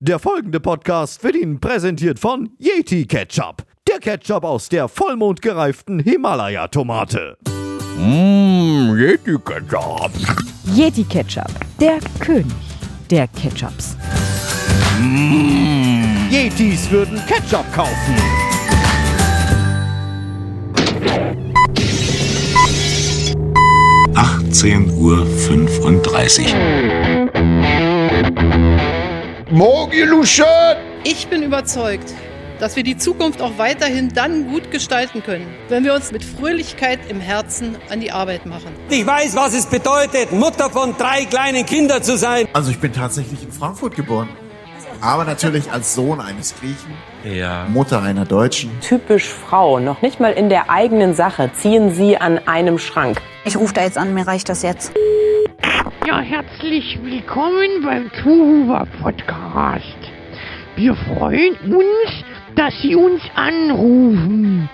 Der folgende Podcast wird Ihnen präsentiert von Yeti Ketchup. Der Ketchup aus der vollmondgereiften Himalaya-Tomate. Mmm, Yeti Ketchup. Yeti Ketchup, der König der Ketchups. Yetis würden Ketchup kaufen. Achtzehn Uhr fünfunddreißig. Morgen, Luschen! Ich bin überzeugt, dass wir die Zukunft auch weiterhin dann gut gestalten können, wenn wir uns mit Fröhlichkeit im Herzen an die Arbeit machen. Ich weiß, was es bedeutet, Mutter von drei kleinen Kindern zu sein. Also ich bin tatsächlich in Frankfurt geboren. Aber natürlich als Sohn eines Griechen, Ja. Mutter einer Deutschen. typisch Frau. Noch nicht mal in der eigenen Sache ziehen sie an einem Schrank. Ich rufe da jetzt an, mir reicht das jetzt. Ja, herzlich willkommen beim Tuhuwa Podcast. Wir freuen uns, dass Sie uns anrufen.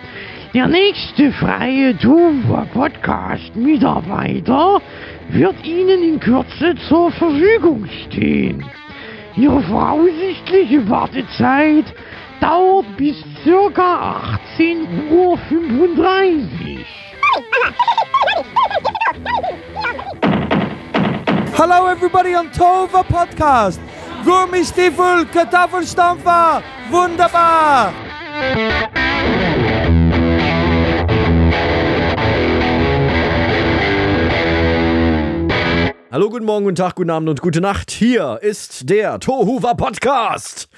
Der nächste freie Tuhuwa Podcast Mitarbeiter wird Ihnen in Kürze zur Verfügung stehen. Ihre voraussichtliche Wartezeit dauert bis circa 18.35 Uhr. Hello, everybody on Tova Podcast. Gummistiefel, Kartoffelstampfer, wunderbar. Hallo, guten Morgen, guten Tag, guten Abend und gute Nacht. Hier ist der Tohuwa Podcast.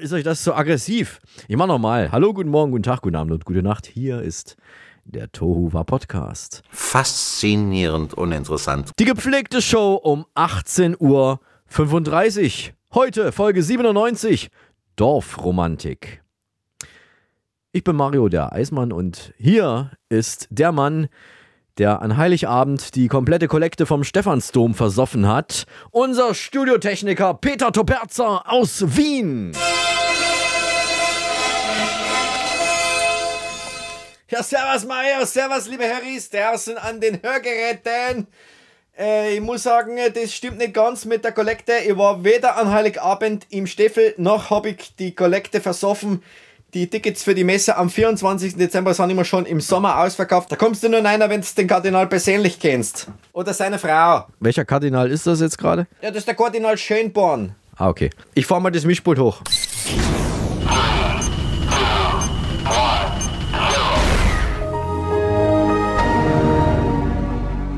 Ist euch das so aggressiv? Ich mach nochmal. Hallo, guten Morgen, guten Tag, guten Abend und gute Nacht. Hier ist der Tohuwa Podcast. Faszinierend uninteressant. Die gepflegte Show um 18.35 Uhr. Heute Folge 97 Dorfromantik. Ich bin Mario der Eismann und hier ist der Mann, der an Heiligabend die komplette Kollekte vom Stephansdom versoffen hat. Unser Studiotechniker Peter Toperzer aus Wien. Ja, servus Mario, servus liebe Harrys, draußen an den Hörgeräten. Äh, ich muss sagen, das stimmt nicht ganz mit der Kollekte. Ich war weder an Heiligabend im Steffel, noch habe ich die Kollekte versoffen. Die Tickets für die Messe am 24. Dezember sind immer schon im Sommer ausverkauft. Da kommst du nur einer, wenn du den Kardinal persönlich kennst. Oder seine Frau. Welcher Kardinal ist das jetzt gerade? Ja, das ist der Kardinal Schönborn. Ah, okay. Ich fahr mal das Mischpult hoch.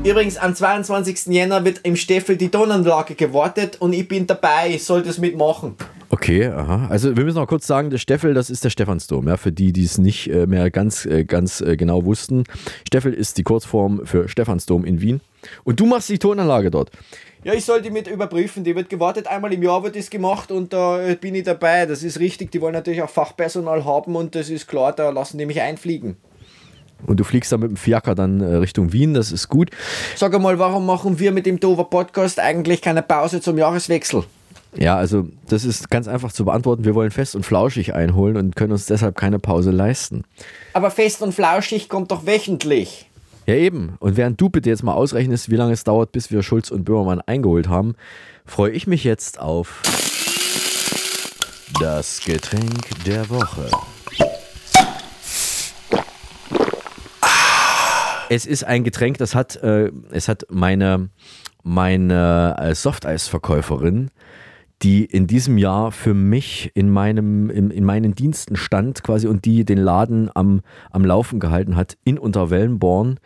Übrigens, am 22. Jänner wird im Steffel die Tonanlage gewartet und ich bin dabei, ich soll das mitmachen. Okay, aha. Also wir müssen noch kurz sagen, der Steffel, das ist der Stephansdom, ja, für die, die es nicht äh, mehr ganz, äh, ganz äh, genau wussten. Steffel ist die Kurzform für Stephansdom in Wien. Und du machst die Tonanlage dort. Ja, ich soll die mit überprüfen. Die wird gewartet, einmal im Jahr wird das gemacht und da bin ich dabei. Das ist richtig. Die wollen natürlich auch Fachpersonal haben und das ist klar, da lassen die mich einfliegen. Und du fliegst dann mit dem Fiaker dann äh, Richtung Wien, das ist gut. Sag einmal, warum machen wir mit dem Dover Podcast eigentlich keine Pause zum Jahreswechsel? Ja, also das ist ganz einfach zu beantworten. Wir wollen fest und flauschig einholen und können uns deshalb keine Pause leisten. Aber fest und flauschig kommt doch wöchentlich. Ja, eben. Und während du bitte jetzt mal ausrechnest, wie lange es dauert, bis wir Schulz und Böhmermann eingeholt haben, freue ich mich jetzt auf das Getränk der Woche. Es ist ein Getränk, das hat, äh, es hat meine, meine äh, Softeisverkäuferin, die in diesem Jahr für mich in, meinem, in, in meinen Diensten stand quasi und die den Laden am, am Laufen gehalten hat in Unterwellenborn,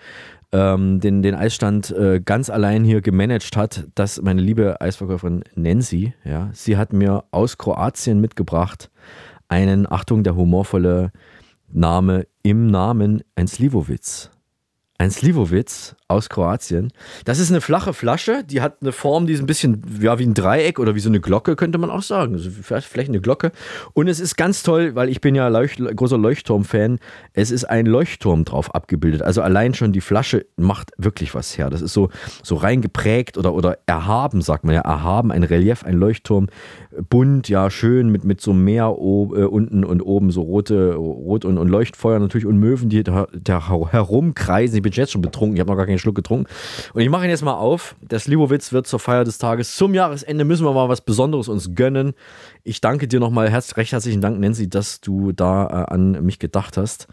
ähm, den, den Eisstand äh, ganz allein hier gemanagt hat, das meine liebe Eisverkäuferin Nancy, ja, sie hat mir aus Kroatien mitgebracht einen, Achtung, der humorvolle Name im Namen, ein Slivovitz. Ein Slivovitz aus Kroatien. Das ist eine flache Flasche, die hat eine Form, die ist ein bisschen ja, wie ein Dreieck oder wie so eine Glocke, könnte man auch sagen. Also vielleicht eine Glocke. Und es ist ganz toll, weil ich bin ja Leucht großer Leuchtturm-Fan. Es ist ein Leuchtturm drauf abgebildet. Also allein schon die Flasche macht wirklich was her. Das ist so, so reingeprägt oder, oder erhaben, sagt man ja. Erhaben, ein Relief, ein Leuchtturm. Bunt, ja, schön mit, mit so Meer äh, unten und oben so rote, rot und, und Leuchtfeuer natürlich und Möwen, die da, da herumkreisen. Ich bin bin jetzt schon betrunken. Ich habe noch gar keinen Schluck getrunken. Und ich mache ihn jetzt mal auf. Der Slivovitz wird zur Feier des Tages. Zum Jahresende müssen wir mal was Besonderes uns gönnen. Ich danke dir nochmal herz, recht herzlichen Dank, Nancy, dass du da äh, an mich gedacht hast.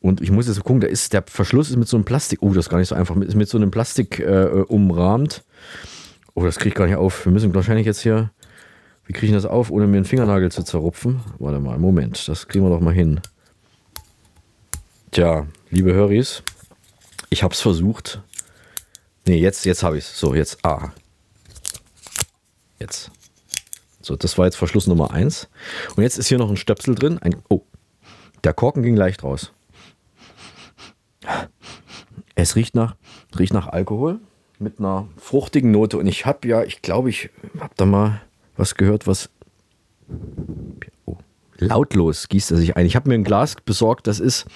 Und ich muss jetzt gucken, da ist der Verschluss ist mit so einem Plastik. Oh, das ist gar nicht so einfach. Ist mit so einem Plastik äh, umrahmt. Oh, das kriege ich gar nicht auf. Wir müssen wahrscheinlich jetzt hier. Wie kriege ich das auf, ohne mir einen Fingernagel zu zerrupfen? Warte mal, Moment. Das kriegen wir doch mal hin. Tja, liebe Höris, ich habe es versucht. Nee, jetzt, jetzt habe ich es. So, jetzt. Ah. Jetzt. So, das war jetzt Verschluss Nummer 1. Und jetzt ist hier noch ein Stöpsel drin. Ein, oh, der Korken ging leicht raus. Es riecht nach, riecht nach Alkohol mit einer fruchtigen Note. Und ich habe ja, ich glaube, ich habe da mal was gehört, was oh, lautlos gießt er sich ein. Ich habe mir ein Glas besorgt, das ist,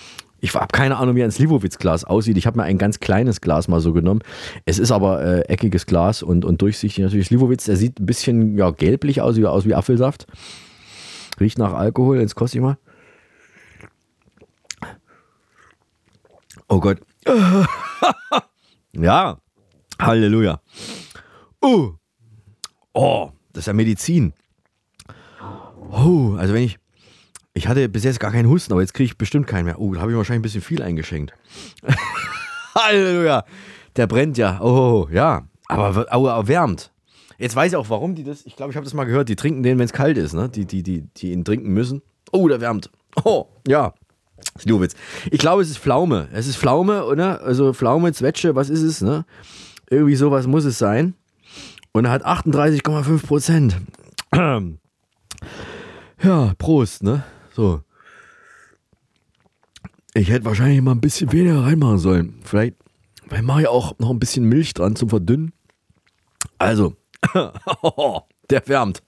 ich habe keine Ahnung, wie ein Slivovitz-Glas aussieht. Ich habe mir ein ganz kleines Glas mal so genommen. Es ist aber äh, eckiges Glas und, und durchsichtig natürlich. Slivovitz, der sieht ein bisschen ja, gelblich aus, wie, aus wie Apfelsaft. Riecht nach Alkohol, jetzt koste ich mal. Oh Gott. ja. Halleluja. Uh. Oh, das ist ja Medizin. Oh, also wenn ich. Ich hatte bis jetzt gar keinen Husten, aber jetzt kriege ich bestimmt keinen mehr. Oh, da habe ich wahrscheinlich ein bisschen viel eingeschenkt. Halleluja. Der brennt ja. Oh, ja. Aber, aber erwärmt. Jetzt weiß ich auch, warum die das. Ich glaube, ich habe das mal gehört. Die trinken den, wenn es kalt ist, ne? Die, die, die, die ihn trinken müssen. Oh, der wärmt. Oh, ja. Slowitz. Ich glaube, es ist Pflaume. Es ist Pflaume, oder? Also Pflaume, Zwetsche, was ist es, ne? Irgendwie sowas muss es sein. Und er hat 38,5 Prozent. Ja, Prost, ne? So. Ich hätte wahrscheinlich mal ein bisschen weniger reinmachen sollen. Vielleicht, vielleicht mache ich auch noch ein bisschen Milch dran zum Verdünnen. Also, der wärmt.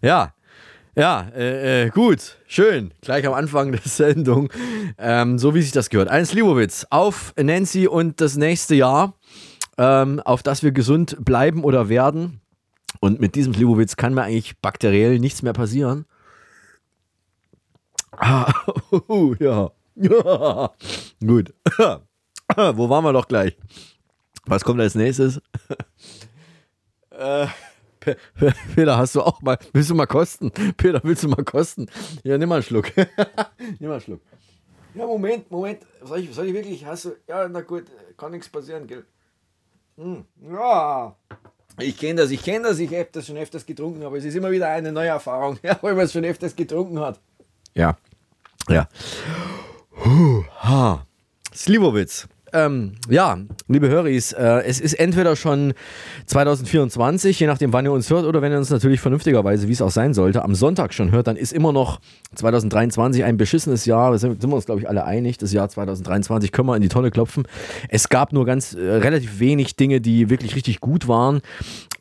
Ja, ja, äh, äh, gut, schön. Gleich am Anfang der Sendung. Ähm, so wie sich das gehört. Ein Slivovitz auf Nancy und das nächste Jahr, ähm, auf das wir gesund bleiben oder werden. Und mit diesem Slivovitz kann mir eigentlich bakteriell nichts mehr passieren. Ah, ja. ja. Gut. Wo waren wir doch gleich? Was kommt als nächstes? äh. Peter, hast du auch mal, willst du mal kosten? Peter, willst du mal kosten? Ja, nimm mal einen Schluck. nimm mal einen Schluck. Ja, Moment, Moment. Soll ich, soll ich wirklich, hast du, ja, na gut, kann nichts passieren, gell? Hm. Ja. Ich kenne das, ich kenne das, ich habe das schon öfters getrunken, aber es ist immer wieder eine neue Erfahrung, ja, weil man es schon öfters getrunken hat. Ja. Ja. Huh, ha. Slivovitz ähm, ja, liebe Höris, äh, es ist entweder schon 2024, je nachdem, wann ihr uns hört, oder wenn ihr uns natürlich vernünftigerweise, wie es auch sein sollte, am Sonntag schon hört, dann ist immer noch 2023 ein beschissenes Jahr. Da sind, sind wir uns, glaube ich, alle einig. Das Jahr 2023 können wir in die Tonne klopfen. Es gab nur ganz äh, relativ wenig Dinge, die wirklich richtig gut waren.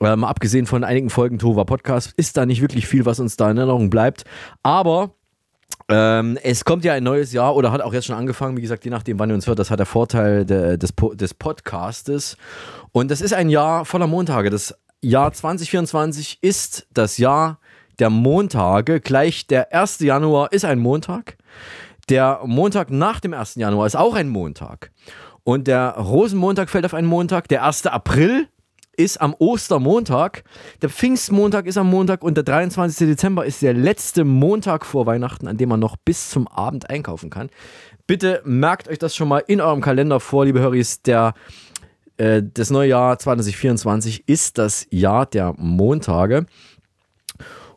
Äh, mal abgesehen von einigen Folgen Tova Podcast ist da nicht wirklich viel, was uns da in Erinnerung bleibt. Aber ähm, es kommt ja ein neues Jahr oder hat auch jetzt schon angefangen, wie gesagt, je nachdem, wann ihr uns hört, das hat der Vorteil de, des, des Podcastes. Und das ist ein Jahr voller Montage. Das Jahr 2024 ist das Jahr der Montage. Gleich der 1. Januar ist ein Montag. Der Montag nach dem 1. Januar ist auch ein Montag. Und der Rosenmontag fällt auf einen Montag. Der 1. April ist am Ostermontag, der Pfingstmontag ist am Montag und der 23. Dezember ist der letzte Montag vor Weihnachten, an dem man noch bis zum Abend einkaufen kann. Bitte merkt euch das schon mal in eurem Kalender vor, liebe Höris. Der, äh, das neue Jahr 2024 ist das Jahr der Montage.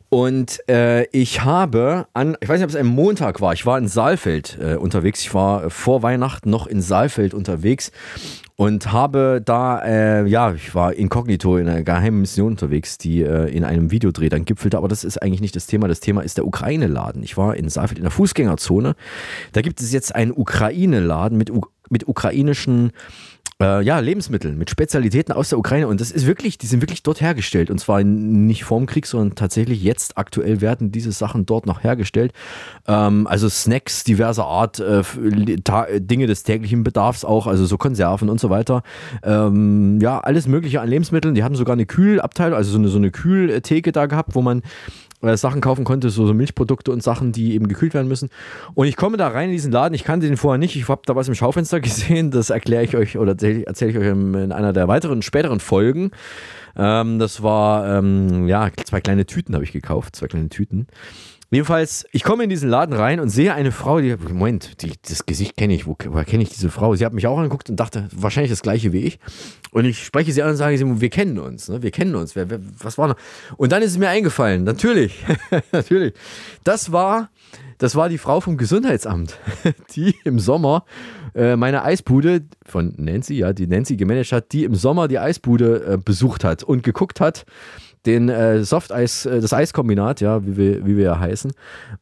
Und äh, ich habe an, ich weiß nicht, ob es ein Montag war, ich war in Saalfeld äh, unterwegs. Ich war vor Weihnachten noch in Saalfeld unterwegs und habe da, äh, ja, ich war inkognito in einer geheimen Mission unterwegs, die äh, in einem Videodreh dann gipfelte, aber das ist eigentlich nicht das Thema. Das Thema ist der Ukraine-Laden. Ich war in Saalfeld in der Fußgängerzone. Da gibt es jetzt einen Ukraine-Laden mit, mit ukrainischen äh, ja, Lebensmittel mit Spezialitäten aus der Ukraine. Und das ist wirklich, die sind wirklich dort hergestellt. Und zwar nicht vorm Krieg, sondern tatsächlich jetzt aktuell werden diese Sachen dort noch hergestellt. Ähm, also Snacks diverser Art, äh, Dinge des täglichen Bedarfs auch, also so Konserven und so weiter. Ähm, ja, alles Mögliche an Lebensmitteln. Die haben sogar eine Kühlabteilung, also so eine, so eine Kühltheke da gehabt, wo man äh, Sachen kaufen konnte, so, so Milchprodukte und Sachen, die eben gekühlt werden müssen. Und ich komme da rein in diesen Laden, ich kannte den vorher nicht, ich habe da was im Schaufenster gesehen, das erkläre ich euch oder erzähle erzähl ich euch in, in einer der weiteren, späteren Folgen. Ähm, das war, ähm, ja, zwei kleine Tüten habe ich gekauft, zwei kleine Tüten. Jedenfalls, ich komme in diesen Laden rein und sehe eine Frau, die, Moment, die, das Gesicht kenne ich, wo, woher kenne ich diese Frau? Sie hat mich auch angeguckt und dachte, wahrscheinlich das gleiche wie ich. Und ich spreche sie an und sage, wir kennen uns, ne? wir kennen uns, wer, wer, was war noch? Und dann ist es mir eingefallen, natürlich, natürlich, das war, das war die Frau vom Gesundheitsamt, die im Sommer äh, meine Eisbude von Nancy, ja, die Nancy gemanagt hat, die im Sommer die Eisbude äh, besucht hat und geguckt hat, den äh, Softeis, äh, das Eiskombinat, ja, wie wir, wie wir ja heißen.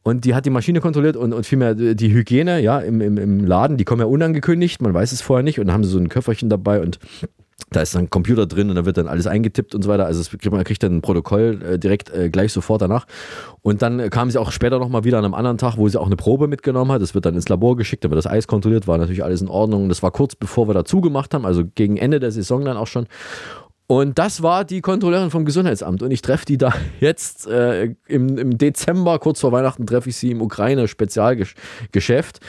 Und die hat die Maschine kontrolliert und, und vielmehr die Hygiene, ja, im, im, im Laden, die kommen ja unangekündigt, man weiß es vorher nicht. Und dann haben sie so ein Köfferchen dabei und da ist dann ein Computer drin und da wird dann alles eingetippt und so weiter. Also es, man kriegt dann ein Protokoll äh, direkt äh, gleich sofort danach. Und dann äh, kam sie auch später nochmal wieder an einem anderen Tag, wo sie auch eine Probe mitgenommen hat. Das wird dann ins Labor geschickt, da wird das Eis kontrolliert, war natürlich alles in Ordnung. Das war kurz bevor wir dazu gemacht haben, also gegen Ende der Saison dann auch schon. Und das war die Kontrolleurin vom Gesundheitsamt. Und ich treffe die da jetzt äh, im, im, Dezember, kurz vor Weihnachten, treffe ich sie im Ukraine-Spezialgeschäft.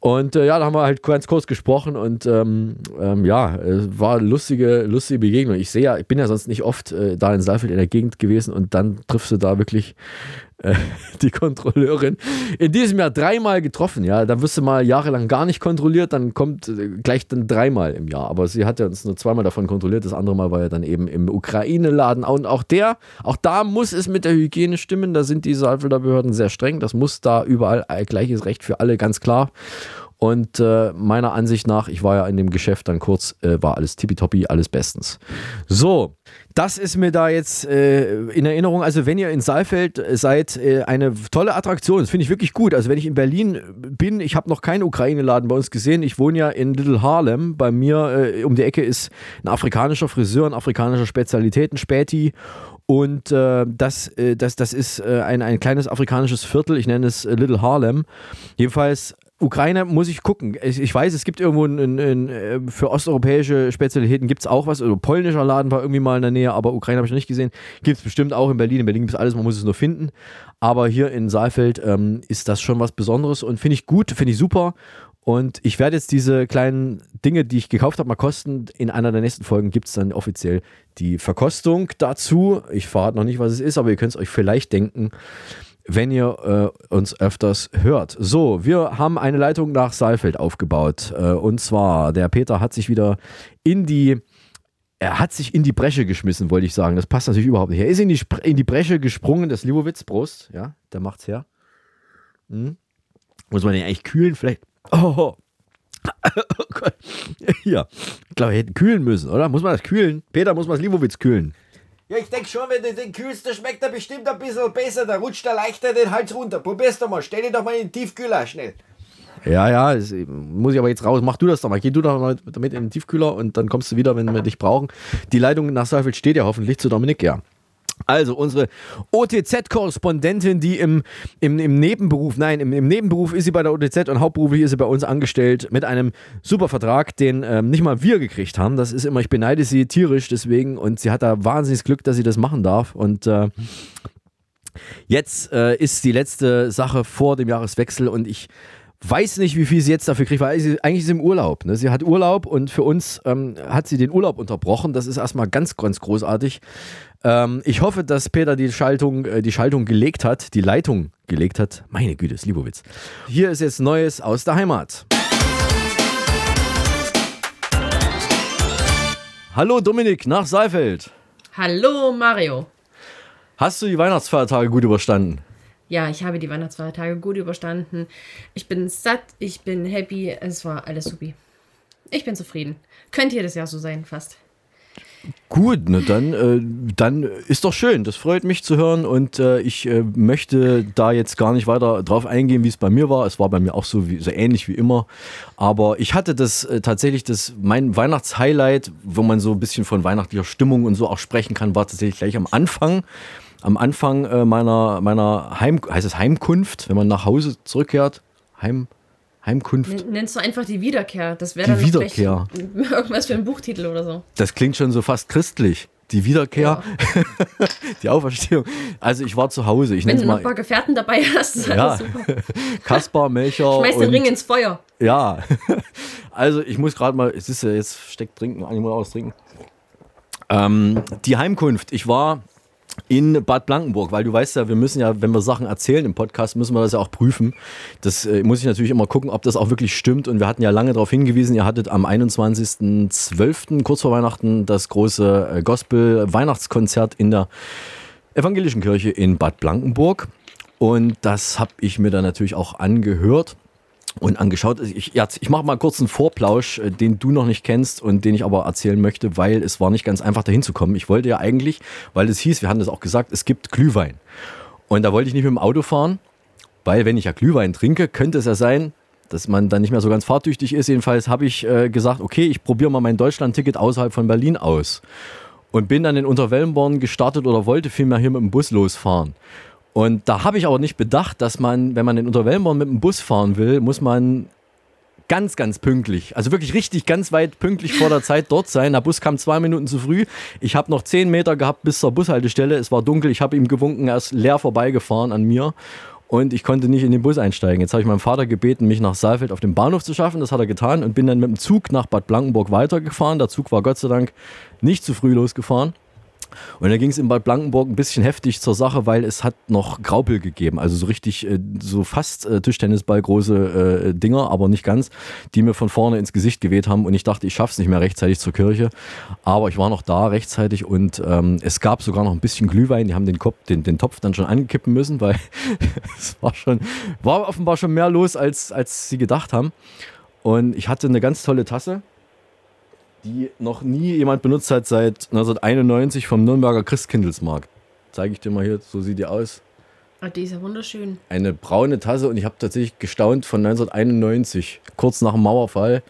Und äh, ja, da haben wir halt ganz kurz gesprochen und ähm, ähm, ja, es war eine lustige, lustige Begegnung. Ich sehe ja, ich bin ja sonst nicht oft äh, da in Saalfeld in der Gegend gewesen und dann triffst du da wirklich äh, die Kontrolleurin in diesem Jahr dreimal getroffen. Ja, dann wirst du mal jahrelang gar nicht kontrolliert, dann kommt äh, gleich dann dreimal im Jahr. Aber sie hat ja uns nur zweimal davon kontrolliert. Das andere Mal war ja dann eben im Ukraine-Laden. Und auch der, auch da muss es mit der Hygiene stimmen. Da sind die Saalfelder Behörden sehr streng. Das muss da überall gleiches Recht für alle, ganz klar. Und äh, meiner Ansicht nach, ich war ja in dem Geschäft dann kurz, äh, war alles tippitoppi, alles bestens. So, das ist mir da jetzt äh, in Erinnerung. Also, wenn ihr in Saalfeld seid, äh, eine tolle Attraktion. Das finde ich wirklich gut. Also, wenn ich in Berlin bin, ich habe noch keinen Ukraine-Laden bei uns gesehen. Ich wohne ja in Little Harlem. Bei mir äh, um die Ecke ist ein afrikanischer Friseur, ein afrikanischer Spezialitäten, Späti. Und äh, das, äh, das, das ist äh, ein, ein kleines afrikanisches Viertel, ich nenne es Little Harlem. Jedenfalls Ukraine muss ich gucken. Ich, ich weiß, es gibt irgendwo ein, ein, ein, für osteuropäische Spezialitäten gibt es auch was. Also polnischer Laden war irgendwie mal in der Nähe, aber Ukraine habe ich noch nicht gesehen. Gibt es bestimmt auch in Berlin. In Berlin gibt es alles, man muss es nur finden. Aber hier in Saalfeld ähm, ist das schon was Besonderes und finde ich gut, finde ich super. Und ich werde jetzt diese kleinen Dinge, die ich gekauft habe, mal kosten. In einer der nächsten Folgen gibt es dann offiziell die Verkostung dazu. Ich verrate noch nicht, was es ist, aber ihr könnt es euch vielleicht denken wenn ihr äh, uns öfters hört. So, wir haben eine Leitung nach Saalfeld aufgebaut. Äh, und zwar, der Peter hat sich wieder in die, er hat sich in die Bresche geschmissen, wollte ich sagen. Das passt natürlich überhaupt nicht. Er ist in die, in die Bresche gesprungen, das Libowitz, Brust, ja, der macht's her. Hm. Muss man den eigentlich kühlen? Vielleicht. Oh, oh Gott. Ja, ich glaube, wir hätten kühlen müssen, oder? Muss man das kühlen? Peter, muss man das Libowitz kühlen? Ja, ich denke schon, wenn du den kühlst, dann schmeckt er bestimmt ein bisschen besser. Da rutscht er leichter den Hals runter. Probier's doch mal. Stell ihn doch mal in den Tiefkühler, schnell. Ja, ja, das muss ich aber jetzt raus. Mach du das doch mal. Geh du doch mal damit in den Tiefkühler und dann kommst du wieder, wenn wir dich brauchen. Die Leitung nach Seifeld steht ja hoffentlich zu Dominik, ja. Also unsere OTZ-Korrespondentin, die im, im, im Nebenberuf, nein, im, im, Nebenberuf ist sie bei der OTZ und hauptberuflich ist sie bei uns angestellt mit einem super Vertrag, den ähm, nicht mal wir gekriegt haben. Das ist immer, ich beneide sie tierisch deswegen und sie hat da wahnsinniges Glück, dass sie das machen darf. Und äh, jetzt äh, ist die letzte Sache vor dem Jahreswechsel und ich weiß nicht, wie viel sie jetzt dafür kriegt, weil sie, eigentlich ist im Urlaub. Ne? Sie hat Urlaub und für uns ähm, hat sie den Urlaub unterbrochen. Das ist erstmal ganz, ganz großartig. Ähm, ich hoffe, dass Peter die Schaltung, äh, die Schaltung gelegt hat, die Leitung gelegt hat. Meine Güte, ist Libowitz. Hier ist jetzt Neues aus der Heimat. Hallo Dominik nach Seifeld. Hallo Mario. Hast du die Weihnachtsfeiertage gut überstanden? Ja, ich habe die Weihnachtsfeiertage gut überstanden. Ich bin satt, ich bin happy, es war alles supi. Ich bin zufrieden. Könnte jedes Jahr so sein, fast. Gut, ne, dann, äh, dann ist doch schön. Das freut mich zu hören und äh, ich äh, möchte da jetzt gar nicht weiter drauf eingehen, wie es bei mir war. Es war bei mir auch so, wie, so ähnlich wie immer. Aber ich hatte das äh, tatsächlich, das, mein Weihnachtshighlight, wo man so ein bisschen von weihnachtlicher Stimmung und so auch sprechen kann, war tatsächlich gleich am Anfang. Am Anfang äh, meiner, meiner Heim, heißt es Heimkunft, wenn man nach Hause zurückkehrt. Heim, Heimkunft. Nennst du einfach die Wiederkehr. Das wäre dann Wiederkehr. irgendwas für ein Buchtitel oder so. Das klingt schon so fast christlich. die Wiederkehr, die Auferstehung. Also ich war zu Hause. Ich Wenn du es noch ein paar mal Gefährten dabei hast, ist Ja. alles super. Kaspar, Melcher. Schmeiß den und- Ring ins Feuer. Ja, also ich muss gerade mal, es ist ja jetzt steckt trinken, ich muss austrinken. Ähm, die Heimkunft. Ich war in Bad Blankenburg, weil du weißt ja, wir müssen ja, wenn wir Sachen erzählen im Podcast, müssen wir das ja auch prüfen. Das äh, muss ich natürlich immer gucken, ob das auch wirklich stimmt. Und wir hatten ja lange darauf hingewiesen, ihr hattet am 21.12., kurz vor Weihnachten, das große äh, Gospel-Weihnachtskonzert in der Evangelischen Kirche in Bad Blankenburg. Und das habe ich mir dann natürlich auch angehört und angeschaut. Ich, ja, ich mache mal kurz einen Vorplausch, äh, den du noch nicht kennst und den ich aber erzählen möchte, weil es war nicht ganz einfach dahin zu kommen. Ich wollte ja eigentlich, weil es hieß, wir hatten das auch gesagt, es gibt Glühwein. Und da wollte ich nicht mit dem Auto fahren, weil wenn ich ja Glühwein trinke, könnte es ja sein, dass man dann nicht mehr so ganz fahrtüchtig ist. Jedenfalls habe ich äh, gesagt, okay, ich probiere mal mein Deutschland-Ticket außerhalb von Berlin aus. Und bin dann in Unterwellenborn gestartet oder wollte vielmehr hier mit dem Bus losfahren. Und da habe ich aber nicht bedacht, dass man, wenn man in Unterwellenborn mit dem Bus fahren will, muss man ganz, ganz pünktlich, also wirklich richtig ganz weit pünktlich vor der Zeit dort sein. Der Bus kam zwei Minuten zu früh. Ich habe noch zehn Meter gehabt bis zur Bushaltestelle. Es war dunkel. Ich habe ihm gewunken, er ist leer vorbeigefahren an mir. Und ich konnte nicht in den Bus einsteigen. Jetzt habe ich meinem Vater gebeten, mich nach Saalfeld auf den Bahnhof zu schaffen. Das hat er getan und bin dann mit dem Zug nach Bad Blankenburg weitergefahren. Der Zug war Gott sei Dank nicht zu früh losgefahren. Und dann ging es in Bad Blankenburg ein bisschen heftig zur Sache, weil es hat noch Graupel gegeben. Also so richtig, äh, so fast äh, Tischtennisball große äh, Dinger, aber nicht ganz, die mir von vorne ins Gesicht geweht haben. Und ich dachte, ich schaff's nicht mehr rechtzeitig zur Kirche. Aber ich war noch da rechtzeitig und ähm, es gab sogar noch ein bisschen Glühwein. Die haben den, Kopf, den, den Topf dann schon ankippen müssen, weil es war schon, war offenbar schon mehr los, als, als sie gedacht haben. Und ich hatte eine ganz tolle Tasse die noch nie jemand benutzt hat seit 1991 vom Nürnberger Christkindlesmarkt. Zeige ich dir mal hier, so sieht die aus. Ah, die ist ja wunderschön. Eine braune Tasse und ich habe tatsächlich gestaunt von 1991, kurz nach dem Mauerfall.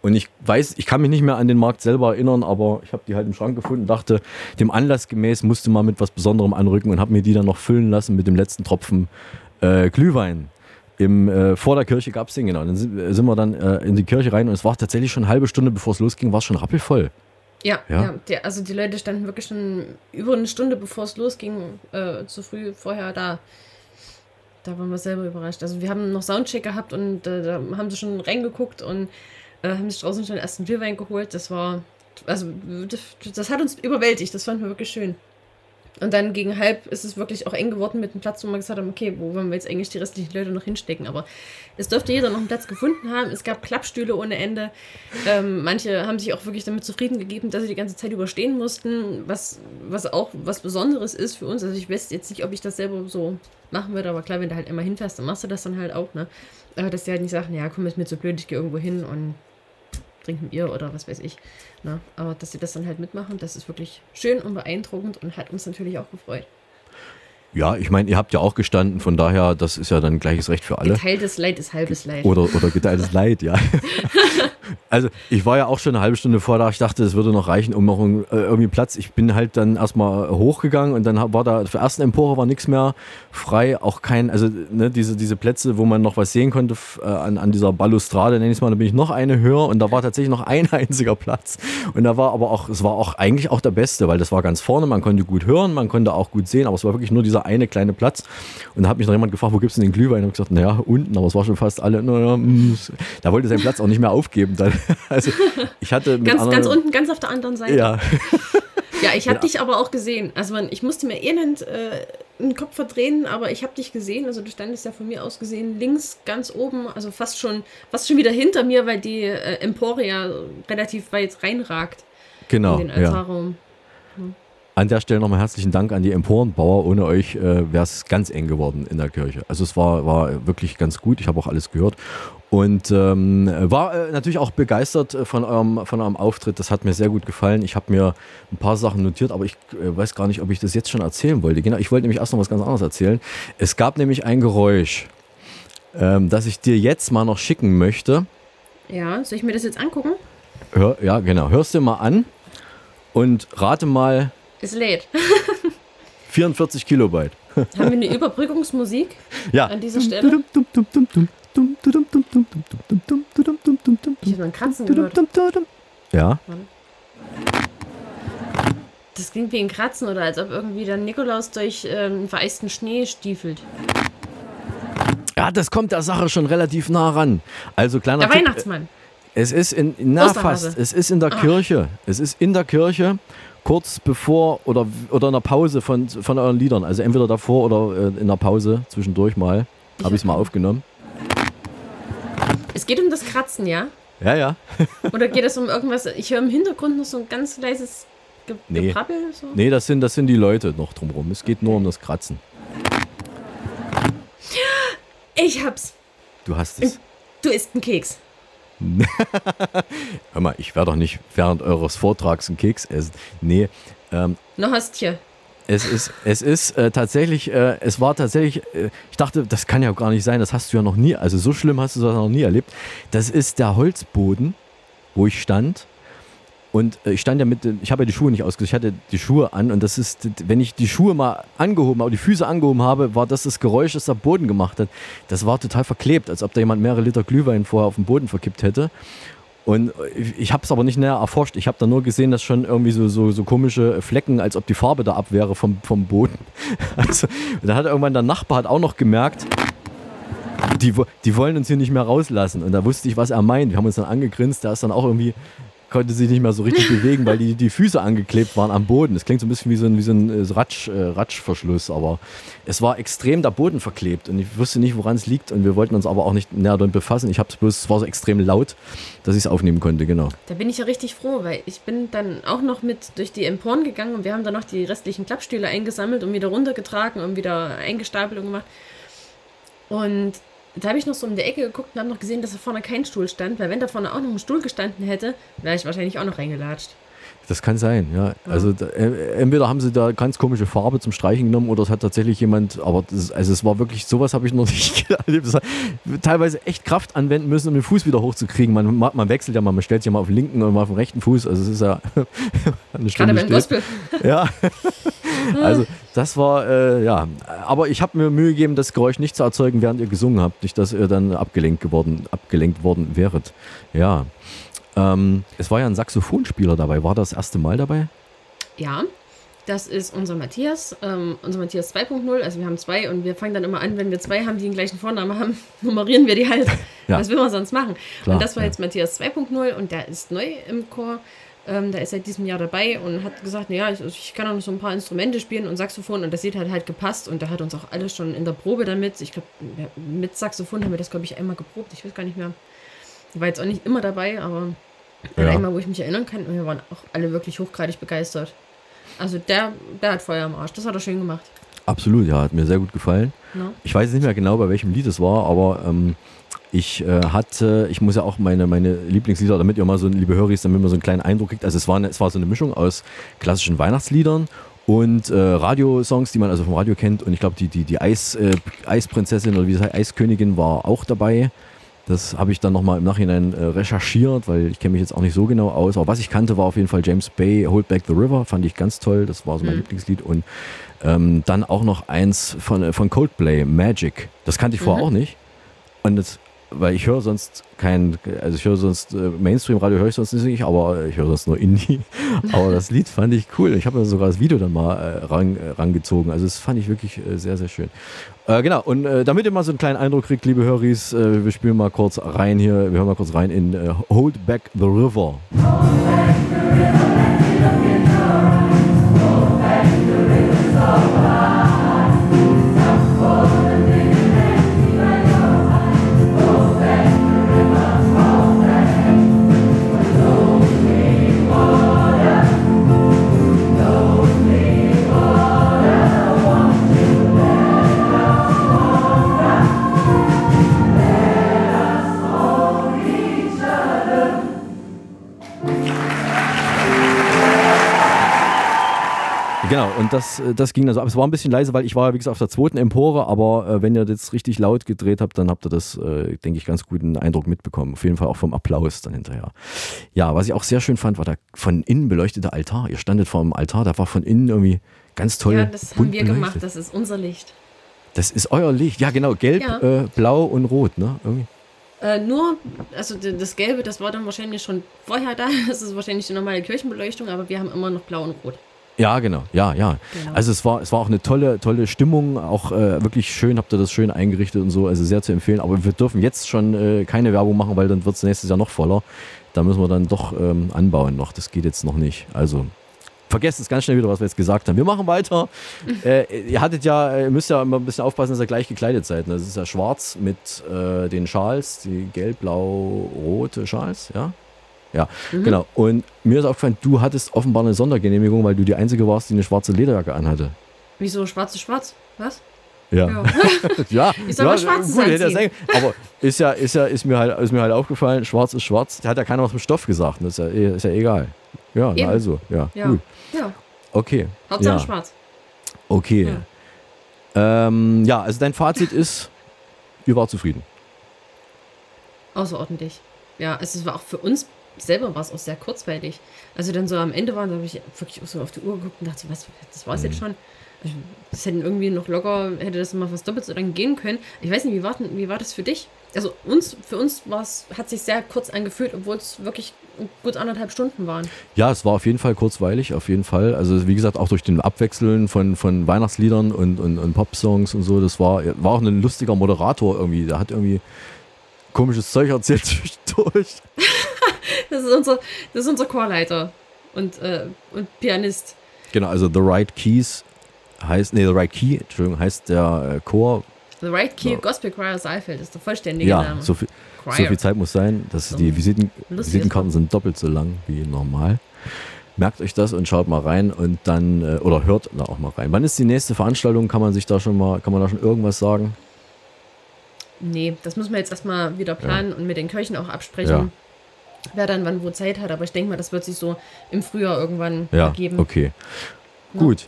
Und ich weiß, ich kann mich nicht mehr an den Markt selber erinnern, aber ich habe die halt im Schrank gefunden, dachte, dem Anlass gemäß musste mal mit was Besonderem anrücken und habe mir die dann noch füllen lassen mit dem letzten Tropfen äh, Glühwein. Im, äh, vor der Kirche gab es den, genau. Dann sind, äh, sind wir dann äh, in die Kirche rein und es war tatsächlich schon eine halbe Stunde, bevor es losging, war es schon rappelvoll. Ja, Ja. ja. der, also die Leute standen wirklich schon über eine Stunde, bevor es losging, äh, zu früh vorher da. Da waren wir selber überrascht. Also wir haben noch Soundcheck gehabt und äh, da haben sie schon reingeguckt und äh, haben sich draußen schon den ersten Bierwein geholt. Das war, also das, das hat uns überwältigt. Das fanden wir wirklich schön. Und dann gegen halb ist es wirklich auch eng geworden mit dem Platz, wo wir gesagt haben, okay, wo wollen wir jetzt eigentlich die restlichen Leute noch hinstecken? Aber es dürfte jeder noch einen Platz gefunden haben. Es gab Klappstühle ohne Ende. Ähm, manche haben sich auch wirklich damit zufrieden gegeben, dass sie die ganze Zeit überstehen mussten, was, was auch was Besonderes ist für uns. Also ich weiß jetzt nicht, ob ich das selber so machen würde, aber klar, wenn du halt immer hinfährst, dann machst du das dann halt auch, ne? Aber dass die halt nicht sagen, ja, komm, ist mir zu blöd, ich gehe irgendwo hin und trinke ein Bier oder was weiß ich. Ne? Aber dass sie das dann halt mitmachen, das ist wirklich schön und beeindruckend und hat uns natürlich auch gefreut. Ja, ich meine, ihr habt ja auch gestanden, von daher, das ist ja dann gleiches Recht für alle. Geteiltes Leid ist halbes Leid. Oder, oder geteiltes Leid, ja. also ich war ja auch schon eine halbe Stunde vor da. Ich dachte, es würde noch reichen, um noch äh, irgendwie Platz. Ich bin halt dann erstmal hochgegangen und dann war da für ersten Empore war nichts mehr frei. Auch kein, also ne, diese, diese Plätze, wo man noch was sehen konnte äh, an, an dieser Balustrade, nenne ich es mal, da bin ich noch eine höher und da war tatsächlich noch ein einziger Platz. Und da war aber auch, es war auch eigentlich auch der beste, weil das war ganz vorne, man konnte gut hören, man konnte auch gut sehen, aber es war wirklich nur dieser eine kleine Platz. Und da hat mich noch jemand gefragt, wo gibt es denn den Glühwein? Und ich gesagt, naja, unten, aber es war schon fast alle, naja, mm, da wollte sein Platz auch nicht mehr aufgeben. Dann. Also ich hatte Ganz, anderen, ganz unten, ganz auf der anderen Seite. Ja. Ja, ich habe Ja. dich aber auch gesehen. Also man, ich musste mir elend äh, den Kopf verdrehen, aber ich habe dich gesehen. Also du standest ja von mir aus gesehen links ganz oben, also fast schon, fast schon wieder hinter mir, weil die äh, Emporia relativ weit reinragt Genau, in den ja. An der Stelle nochmal herzlichen Dank an die Emporenbauer. Ohne euch äh, wäre es ganz eng geworden in der Kirche. Also es war, war wirklich ganz gut. Ich habe auch alles gehört. Und ähm, war äh, natürlich auch begeistert äh, von eurem, von eurem Auftritt. Das hat mir sehr gut gefallen. Ich habe mir ein paar Sachen notiert, aber ich äh, weiß gar nicht, ob ich das jetzt schon erzählen wollte. Genau, ich wollte nämlich erst noch was ganz anderes erzählen. Es gab nämlich ein Geräusch, ähm, das ich dir jetzt mal noch schicken möchte. Ja, soll ich mir das jetzt angucken? Hör, ja, genau. Hörst du mal an und rate mal Es lädt. 44 Kilobyte. Haben wir eine Überbrückungsmusik Ja. an dieser Stelle? Ich habe einen Kratzen gehört. Ja. Das klingt wie ein Kratzen oder als ob irgendwie der Nikolaus durch ähm, vereisten Schnee stiefelt. Ja, das kommt der Sache schon relativ nah ran. Also kleiner Der Tipp, Weihnachtsmann. Es ist in, na Osterhase. fast, es ist in der Ah. Kirche. Es ist in der Kirche, kurz bevor oder, oder in der Pause von, von euren Liedern. Also entweder davor oder äh, in der Pause zwischendurch mal. Habe ich es mal aufgenommen. Es geht um das Kratzen, ja? Ja, ja. Oder geht es um irgendwas? Ich höre im Hintergrund noch so ein ganz leises Ge Nee. Geprabbel. So. Nee, das sind, das sind die Leute noch drumherum. Es geht nur um das Kratzen. Ich hab's. Du hast es. Du isst einen Keks. Hör mal, ich werde doch nicht während eures Vortrags einen Keks essen. Nee, ähm, Noch hast hier. Es ist, es ist äh, tatsächlich, äh, es war tatsächlich, äh, ich dachte, das kann ja gar nicht sein, das hast du ja noch nie, also so schlimm hast du das noch nie erlebt. Das ist der Holzboden, wo ich stand. Und äh, ich stand ja mit, ich habe ja die Schuhe nicht ausgesucht, ich hatte die Schuhe an und das ist, wenn ich die Schuhe mal angehoben habe, die Füße angehoben habe, war das das Geräusch, das der Boden gemacht hat. Das war total verklebt, als ob da jemand mehrere Liter Glühwein vorher auf den Boden verkippt hätte. Und ich, ich habe es aber nicht näher erforscht. Ich habe da nur gesehen, dass schon irgendwie so, so, so komische Flecken, als ob die Farbe da ab wäre vom, vom Boden. Also, da hat irgendwann der Nachbar hat auch noch gemerkt, die, die wollen uns hier nicht mehr rauslassen. Und da wusste ich, was er meint. Wir haben uns dann angegrinst. Der ist dann auch irgendwie, konnte sich nicht mehr so richtig bewegen, weil die, die Füße angeklebt waren am Boden. Das klingt so ein bisschen wie so ein, wie so ein äh, Ratsch, äh, Ratschverschluss, aber es war extrem der Boden verklebt und ich wusste nicht, woran es liegt. Und wir wollten uns aber auch nicht näher damit befassen. Ich habe es bloß, es war so extrem laut, dass ich es aufnehmen konnte, genau. Da bin ich ja richtig froh, weil ich bin dann auch noch mit durch die Emporen gegangen und wir haben dann noch die restlichen Klappstühle eingesammelt und wieder runtergetragen und wieder eingestapelt und gemacht. Und da habe ich noch so um die Ecke geguckt und habe noch gesehen, dass da vorne kein Stuhl stand, weil wenn da vorne auch noch ein Stuhl gestanden hätte, wäre ich wahrscheinlich auch noch reingelatscht. Das kann sein, ja. Also da, äh, entweder haben sie da ganz komische Farbe zum Streichen genommen oder es hat tatsächlich jemand, aber das, also es war wirklich, sowas habe ich noch nicht erlebt. Teilweise echt Kraft anwenden müssen, um den Fuß wieder hochzukriegen. Man, ma- man wechselt ja mal, man stellt sich ja mal auf den linken und mal auf den rechten Fuß. Also es ist ja eine Gerade Stunde steht. Gospel. Ja. Also das war, äh, ja. Aber ich habe mir Mühe gegeben, das Geräusch nicht zu erzeugen, während ihr gesungen habt. Nicht, dass ihr dann abgelenkt geworden, abgelenkt worden wäret. Ja. Ähm, es war ja ein Saxophonspieler dabei. War das, das erste Mal dabei? Ja, das ist unser Matthias, ähm, unser Matthias 2.0. Also wir haben zwei und wir fangen dann immer an, wenn wir zwei haben, die den gleichen Vornamen haben, nummerieren wir die halt. Ja. Was will man sonst machen? Klar, und das war ja. jetzt Matthias 2.0 und der ist neu im Chor. Ähm, der ist seit diesem Jahr dabei und hat gesagt, naja, ich, ich kann auch noch so ein paar Instrumente spielen und Saxophon und das sieht halt halt gepasst und der hat uns auch alles schon in der Probe damit. Ich glaube, mit Saxophon haben wir das, glaube ich, einmal geprobt. Ich weiß gar nicht mehr. Ich war jetzt auch nicht immer dabei, aber Ja. einmal, wo ich mich erinnern kann, und wir waren auch alle wirklich hochgradig begeistert. Also der, der hat Feuer am Arsch. Das hat er schön gemacht. Absolut, ja, hat mir sehr gut gefallen. Ja. Ich weiß nicht mehr genau, bei welchem Lied es war, aber ähm, ich äh, hatte, ich muss ja auch meine, meine Lieblingslieder, damit ihr mal so, liebe Höris, damit man so einen kleinen Eindruck kriegt. Also es war, eine, es war so eine Mischung aus klassischen Weihnachtsliedern und äh, Radiosongs, die man also vom Radio kennt. Und ich glaube, die, die, die Eis, äh, Eisprinzessin oder wie das heißt, Eiskönigin war auch dabei. Das habe ich dann nochmal im Nachhinein äh, recherchiert, weil ich kenne mich jetzt auch nicht so genau aus. Aber was ich kannte, war auf jeden Fall James Bay, Hold Back the River, fand ich ganz toll. Das war so mein Mhm. Lieblingslied. Und ähm, dann auch noch eins von, äh, von Coldplay, Magic. Das kannte ich vorher Mhm. auch nicht. Und das, weil ich höre sonst kein, also ich höre sonst, äh, Mainstream-Radio höre ich sonst nicht, aber ich höre sonst nur Indie. aber das Lied fand ich cool. Ich habe mir sogar das Video dann mal äh, ran, äh, rangezogen. Also das fand ich wirklich äh, sehr, sehr schön. Äh, genau, und äh, damit ihr mal so einen kleinen Eindruck kriegt, liebe Höris, äh, wir spielen mal kurz rein hier, wir hören mal kurz rein in äh, Hold Back the River. Und das, äh, das ging also ab. Es war ein bisschen leise, weil ich war, wie gesagt, auf der zweiten Empore, aber äh, wenn ihr das richtig laut gedreht habt, dann habt ihr das, äh, denke ich, ganz guten Eindruck mitbekommen. Auf jeden Fall auch vom Applaus dann hinterher. Ja, was ich auch sehr schön fand, war der von innen beleuchtete Altar. Ihr standet vor dem Altar, der war von innen irgendwie ganz toll. ja, das haben wir gemacht. beleuchtet. Das ist unser Licht. Das ist euer Licht. Ja, genau, gelb, Ja. Äh, blau und rot, ne? Irgendwie. Äh, nur, also das Gelbe, das war dann wahrscheinlich schon vorher da. Das ist wahrscheinlich die normale Kirchenbeleuchtung, aber wir haben immer noch Blau und Rot. Ja, genau, ja, ja. Genau. Also es war, es war auch eine tolle, tolle Stimmung, auch äh, wirklich schön, habt ihr das schön eingerichtet und so, also sehr zu empfehlen. Aber wir dürfen jetzt schon äh, keine Werbung machen, weil dann wird es nächstes Jahr noch voller. Da müssen wir dann doch ähm, anbauen noch. Das geht jetzt noch nicht. Also vergesst es ganz schnell wieder, was wir jetzt gesagt haben. Wir machen weiter. äh, ihr hattet ja, ihr müsst ja immer ein bisschen aufpassen, dass ihr gleich gekleidet seid. ne? Das ist ja schwarz mit äh, den Schals, die gelb-blau-rote Schals, ja? Ja, Mhm. genau. Und mir ist aufgefallen, du hattest offenbar eine Sondergenehmigung, weil du die Einzige warst, die eine schwarze Lederjacke anhatte. Wieso schwarz ist schwarz? Was? Ja. Ja. ja, Ich soll ja, mal Schwarzes gut, sagen- Aber ist ja, ist ja, ist mir halt, ist mir halt aufgefallen, schwarz ist schwarz. Da hat ja keiner was mit Stoff gesagt. Das ist ja, eh- ist ja egal. Ja, na also, ja, Ja. gut. Ja. Okay. Hauptsache ja. schwarz. Okay. Ja. Ähm, ja, also dein Fazit ist, ihr wart zufrieden. Außerordentlich. Ja, es war auch für uns selber war es auch sehr kurzweilig. Also dann so am Ende waren, da habe ich wirklich auch so auf die Uhr geguckt und dachte, was, das war es jetzt schon. Also, Das hätten irgendwie noch locker, hätte das mal fast doppelt so lang gehen können. Ich weiß nicht, wie war, wie war das für dich? Also uns, für uns war es, hat sich sehr kurz angefühlt, obwohl es wirklich gut anderthalb Stunden waren. Ja, es war auf jeden Fall kurzweilig, auf jeden Fall. Also wie gesagt, auch durch den Abwechseln von, von Weihnachtsliedern und, und, und Popsongs und so, das war, war auch ein lustiger Moderator irgendwie. Der hat irgendwie komisches Zeug erzählt zwischendurch. Das ist unser, das ist unser Chorleiter und, äh, und Pianist. Genau, also The Right Keys heißt, nee, The Right Key, Entschuldigung, heißt der äh, Chor. The Right Key Ja. Gospel Choir Saalfeld ist der vollständige Ja, Name. so viel, Choir. so viel Zeit muss sein, dass So. die Visiten, Visitenkarten sind doppelt so lang wie normal. Merkt euch das und schaut mal rein und dann, äh, oder hört da auch mal rein. Wann ist die nächste Veranstaltung? Kann man sich da schon mal, kann man da schon irgendwas sagen? Nee, das müssen wir jetzt erstmal wieder planen und mit den Kirchen auch absprechen. Ja. Wer dann wann wo Zeit hat, aber ich denke mal, das wird sich so im Frühjahr irgendwann Ja, ergeben. okay. Gut.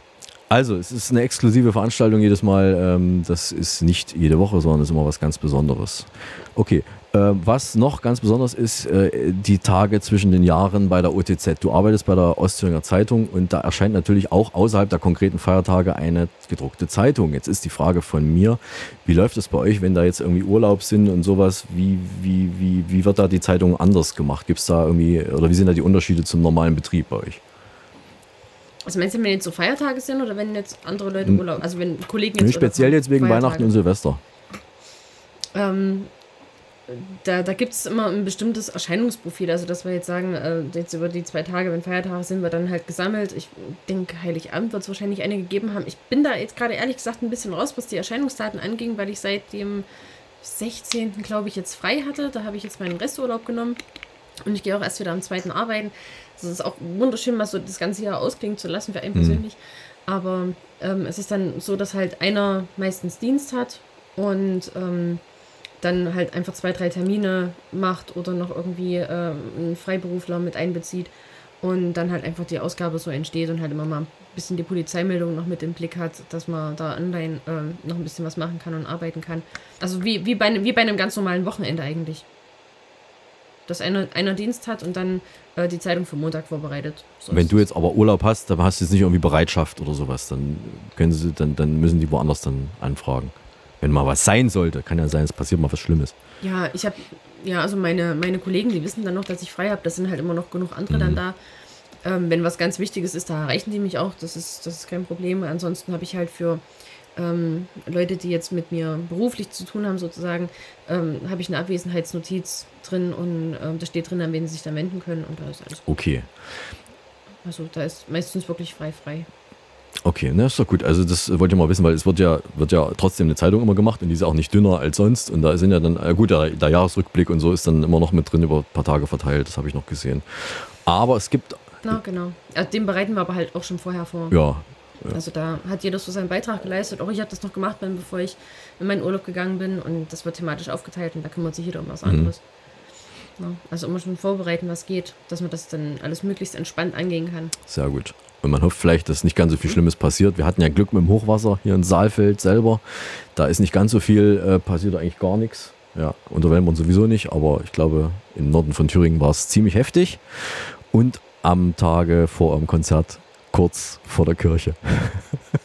Also, es ist eine exklusive Veranstaltung jedes Mal. Ähm, das ist nicht jede Woche, sondern ist immer was ganz Besonderes. Okay. Ähm, was noch ganz besonders ist, äh, die Tage zwischen den Jahren bei der OTZ. Du arbeitest bei der Ostthüringer Zeitung und da erscheint natürlich auch außerhalb der konkreten Feiertage eine gedruckte Zeitung. Jetzt ist die Frage von mir, wie läuft es bei euch, wenn da jetzt irgendwie Urlaub sind und sowas? Wie, wie, wie, wie wird da die Zeitung anders gemacht? Gibt es da irgendwie, oder wie sind da die Unterschiede zum normalen Betrieb bei euch? Also meinst du, wenn jetzt so Feiertage sind oder wenn jetzt andere Leute Hm. Urlaub, also wenn Kollegen jetzt speziell jetzt wegen Feiertage. Weihnachten und Silvester. Ähm, da da gibt es immer ein bestimmtes Erscheinungsprofil. Also, dass wir jetzt sagen, äh, jetzt über die zwei Tage, wenn Feiertage sind, wir dann halt gesammelt. Ich denke, Heiligabend wird es wahrscheinlich eine gegeben haben. Ich bin da jetzt gerade ehrlich gesagt ein bisschen raus, was die Erscheinungsdaten anging, weil ich seit dem 16. glaube ich jetzt frei hatte. Da habe ich jetzt meinen Resturlaub genommen. Und ich gehe auch erst wieder am zweiten arbeiten. Das ist auch wunderschön, mal so das ganze Jahr ausklingen zu lassen für einen Mhm. persönlich. Aber ähm, es ist dann so, dass halt einer meistens Dienst hat und ähm, dann halt einfach zwei, drei Termine macht oder noch irgendwie ähm, einen Freiberufler mit einbezieht und dann halt einfach die Ausgabe so entsteht und halt immer mal ein bisschen die Polizeimeldung noch mit im Blick hat, dass man da online ähm, noch ein bisschen was machen kann und arbeiten kann. Also wie, wie, bei, einem- wie bei einem ganz normalen Wochenende eigentlich. Dass einer, einer Dienst hat und dann äh, die Zeitung für Montag vorbereitet. So Wenn du jetzt aber Urlaub hast, dann hast du jetzt nicht irgendwie Bereitschaft oder sowas, dann können sie, dann, dann müssen die woanders dann anfragen. Wenn mal was sein sollte, kann ja sein, es passiert mal was Schlimmes. Ja, ich habe, ja, also meine, meine Kollegen, die wissen dann noch, dass ich frei habe. Das sind halt immer noch genug andere dann Mhm. da. Ähm, wenn was ganz Wichtiges ist, da erreichen die mich auch. Das ist, das ist kein Problem. Ansonsten habe ich halt für ähm, Leute, die jetzt mit mir beruflich zu tun haben, sozusagen, ähm, habe ich eine Abwesenheitsnotiz drin und ähm, da steht drin, an wen sie sich dann wenden können und da ist alles gut. Okay. Also da ist meistens wirklich frei frei. Okay, ne, ist doch gut. Also das wollte ich mal wissen, weil es wird ja, wird ja trotzdem eine Zeitung immer gemacht und die ist auch nicht dünner als sonst. Und da sind ja dann, äh, gut, der, der Jahresrückblick und so ist dann immer noch mit drin über ein paar Tage verteilt, das habe ich noch gesehen. Aber es gibt, Na, genau. Ja, den bereiten wir aber halt auch schon vorher vor. ja, ja. Also da hat jeder so seinen Beitrag geleistet. Auch ich habe das noch gemacht, dann, bevor ich in meinen Urlaub gegangen bin. Und das wird thematisch aufgeteilt und da kümmert sich jeder um was Mhm. anderes. Ja, also immer schon vorbereiten, was geht, dass man das dann alles möglichst entspannt angehen kann. Sehr gut. Und man hofft vielleicht, dass nicht ganz so viel Schlimmes passiert. Wir hatten ja Glück mit dem Hochwasser hier in Saalfeld selber. Da ist nicht ganz so viel, äh, passiert eigentlich gar nichts. Ja, unter Wellborn sowieso nicht, aber ich glaube, im Norden von Thüringen war es ziemlich heftig. Und am Tage vor eurem Konzert kurz vor der Kirche.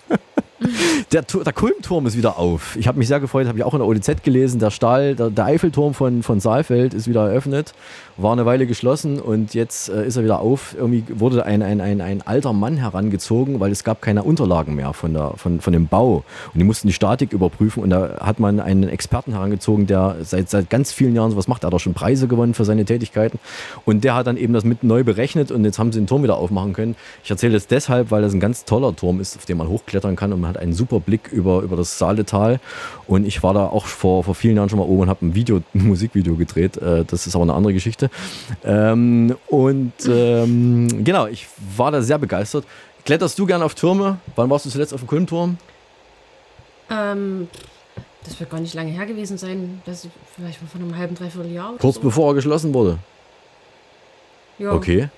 Der, der Kulmturm ist wieder auf. Ich habe mich sehr gefreut, habe ich auch in der ODZ gelesen. Der Stahl, der, der Eiffelturm von, von Saalfeld ist wieder eröffnet. War eine Weile geschlossen und jetzt äh, ist er wieder auf. Irgendwie wurde ein, ein, ein, ein alter Mann herangezogen, weil es gab keine Unterlagen mehr von, der, von, von dem Bau. Und die mussten die Statik überprüfen und da hat man einen Experten herangezogen, der seit, seit ganz vielen Jahren sowas macht. Der hat auch schon Preise gewonnen für seine Tätigkeiten. Und der hat dann eben das mit neu berechnet und jetzt haben sie den Turm wieder aufmachen können. Ich erzähle das deshalb, weil das ein ganz toller Turm ist, auf dem man hochklettern kann und man hat einen super Blick über, über das Saaletal. Und ich war da auch vor, vor vielen Jahren schon mal oben und habe ein Video, ein Musikvideo gedreht. Äh, Das ist aber eine andere Geschichte. Ähm, und ähm, genau, ich war da sehr begeistert. Kletterst du gern auf Türme? Wann warst du zuletzt auf dem Kulmturm? Ähm, das wird gar nicht lange her gewesen sein. Das vielleicht von einem halben, dreiviertel Jahr. Oder Kurz so. bevor er geschlossen wurde. Ja, Okay.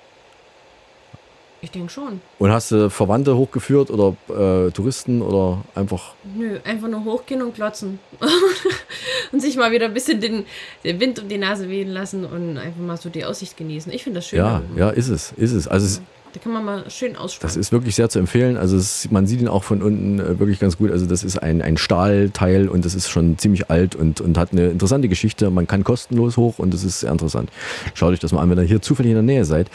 Ich denke schon. Und hast du Verwandte hochgeführt oder äh, Touristen oder einfach. Nö, einfach nur hochgehen und klotzen. und sich mal wieder ein bisschen den, den Wind um die Nase wehen lassen und einfach mal so die Aussicht genießen. Ich finde das schön. Ja, ja, ist es, ist es. Also es, Da kann man mal schön das ausspannen. ist wirklich sehr zu empfehlen. Also es, man sieht ihn auch von unten äh, wirklich ganz gut. Also das ist ein, ein Stahlteil und das ist schon ziemlich alt und, und hat eine interessante Geschichte. Man kann kostenlos hoch und das ist sehr interessant. Schaut euch das mal an, wenn ihr hier zufällig in der Nähe seid.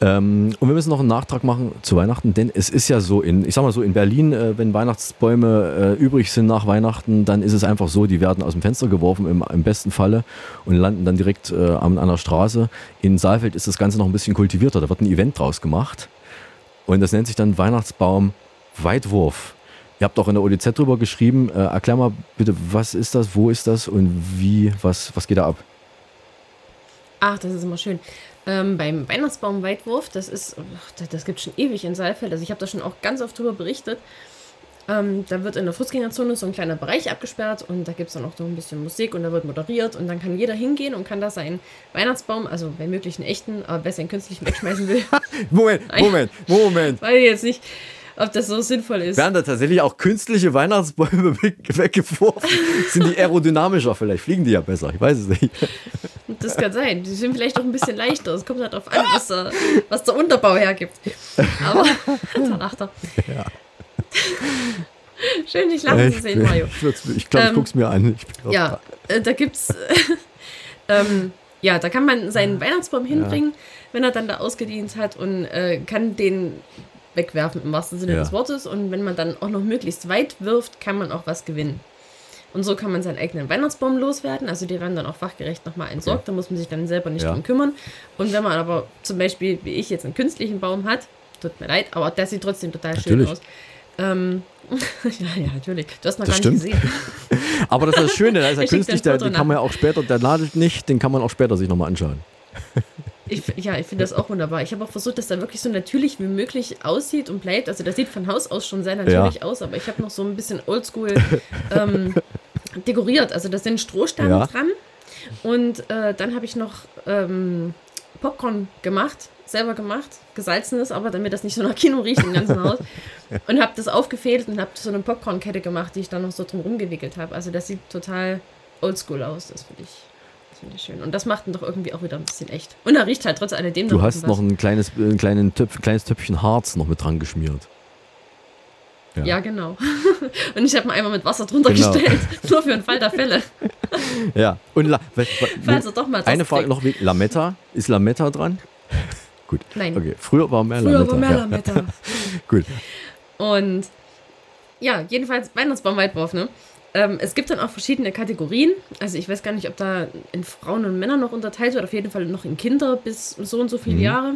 Ähm, und wir müssen noch einen Nachtrag machen zu Weihnachten, denn es ist ja so in, ich sag mal so, in Berlin, äh, wenn Weihnachtsbäume äh, übrig sind nach Weihnachten, dann ist es einfach so, die werden aus dem Fenster geworfen im, im besten Falle und landen dann direkt äh, an einer Straße. In Saalfeld ist das Ganze noch ein bisschen kultivierter, da wird ein Event draus gemacht und das nennt sich dann Weihnachtsbaum Weitwurf. Ihr habt auch in der ODZ drüber geschrieben. Äh, erklär mal bitte, was ist das, wo ist das und wie, was, was geht da ab? Ach, das ist immer schön. Ähm, beim Weihnachtsbaum-Weitwurf, das ist, das, das gibt schon ewig in Saalfeld. Also ich habe da schon auch ganz oft drüber berichtet. Ähm, da wird in der Fußgängerzone so ein kleiner Bereich abgesperrt und da gibt es dann auch so ein bisschen Musik und da wird moderiert und dann kann jeder hingehen und kann da seinen Weihnachtsbaum, also wenn möglich einen echten, aber wer seinen künstlichen wegschmeißen will, Moment, Moment, Moment. weiß ich jetzt nicht, ob das so sinnvoll ist. Werden da tatsächlich auch künstliche Weihnachtsbäume weg, weggeworfen? Sind die aerodynamischer vielleicht? Fliegen die ja besser? Ich weiß es nicht. Das kann sein. Die sind vielleicht auch ein bisschen leichter. Es kommt halt darauf an, was der, was der Unterbau hergibt. Aber da lacht er. Ja. Schön, dich lachen zu sehen, Mario. Ich, glaube, ich Ähm, guck's mir an. Ja, äh, da gibt's. ähm, ja, da kann man seinen Weihnachtsbaum hinbringen, wenn er dann da ausgedient hat und äh, kann den wegwerfen im wahrsten Sinne Ja. des Wortes. Und wenn man dann auch noch möglichst weit wirft, kann man auch was gewinnen. Und so kann man seinen eigenen Weihnachtsbaum loswerden. Also die werden dann auch fachgerecht nochmal entsorgt. Da muss man sich dann selber nicht Ja. drum kümmern. Und wenn man aber zum Beispiel, wie ich jetzt, einen künstlichen Baum hat, tut mir leid, aber der sieht trotzdem total schön Natürlich. aus. Ähm, ja, ja, natürlich. Du hast noch Das gar nicht stimmt. gesehen. Aber das ist das Schöne, da ist er dir künstlich, Foto den kann man ja auch später, der ladet nicht, den kann man auch später sich nochmal anschauen. Ich, ja, ich finde das auch wunderbar. Ich habe auch versucht, dass der wirklich so natürlich wie möglich aussieht und bleibt. Also das sieht von Haus aus schon sehr natürlich Ja. aus, aber ich habe noch so ein bisschen oldschool ähm, dekoriert. Also da sind Strohsterne Ja. dran. Und äh, dann habe ich noch ähm, Popcorn gemacht, selber gemacht, gesalzenes, aber damit das nicht so nach Kino riecht im ganzen Haus. Und habe das aufgefädelt und habe so eine Popcornkette gemacht, die ich dann noch so drum rumgewickelt habe. Also das sieht total oldschool aus. Das finde ich, das finde ich schön. Und das macht ihn doch irgendwie auch wieder ein bisschen echt. Und er riecht halt trotz alledem Du hast noch ein kleines, äh, ein kleinen Töpf, kleines Töpfchen Harz noch mit dran geschmiert. Ja, genau. und ich habe ihn einmal mit Wasser drunter Genau. gestellt. Nur für den Fall der Fälle. Ja. Und La Falls er doch mal eine Frage noch wegen Lametta. Ist Lametta dran? Gut. Nein. Okay. Früher war mehr Früher Lametta. war mehr ja. Lametta. Gut. Und ja, jedenfalls Weihnachtsbaum-Weitwurf, ne? Ähm, es gibt dann auch verschiedene Kategorien. Also ich weiß gar nicht, ob da in Frauen und Männer noch unterteilt wird. Auf jeden Fall noch in Kinder bis so und so viele Mhm. Jahre.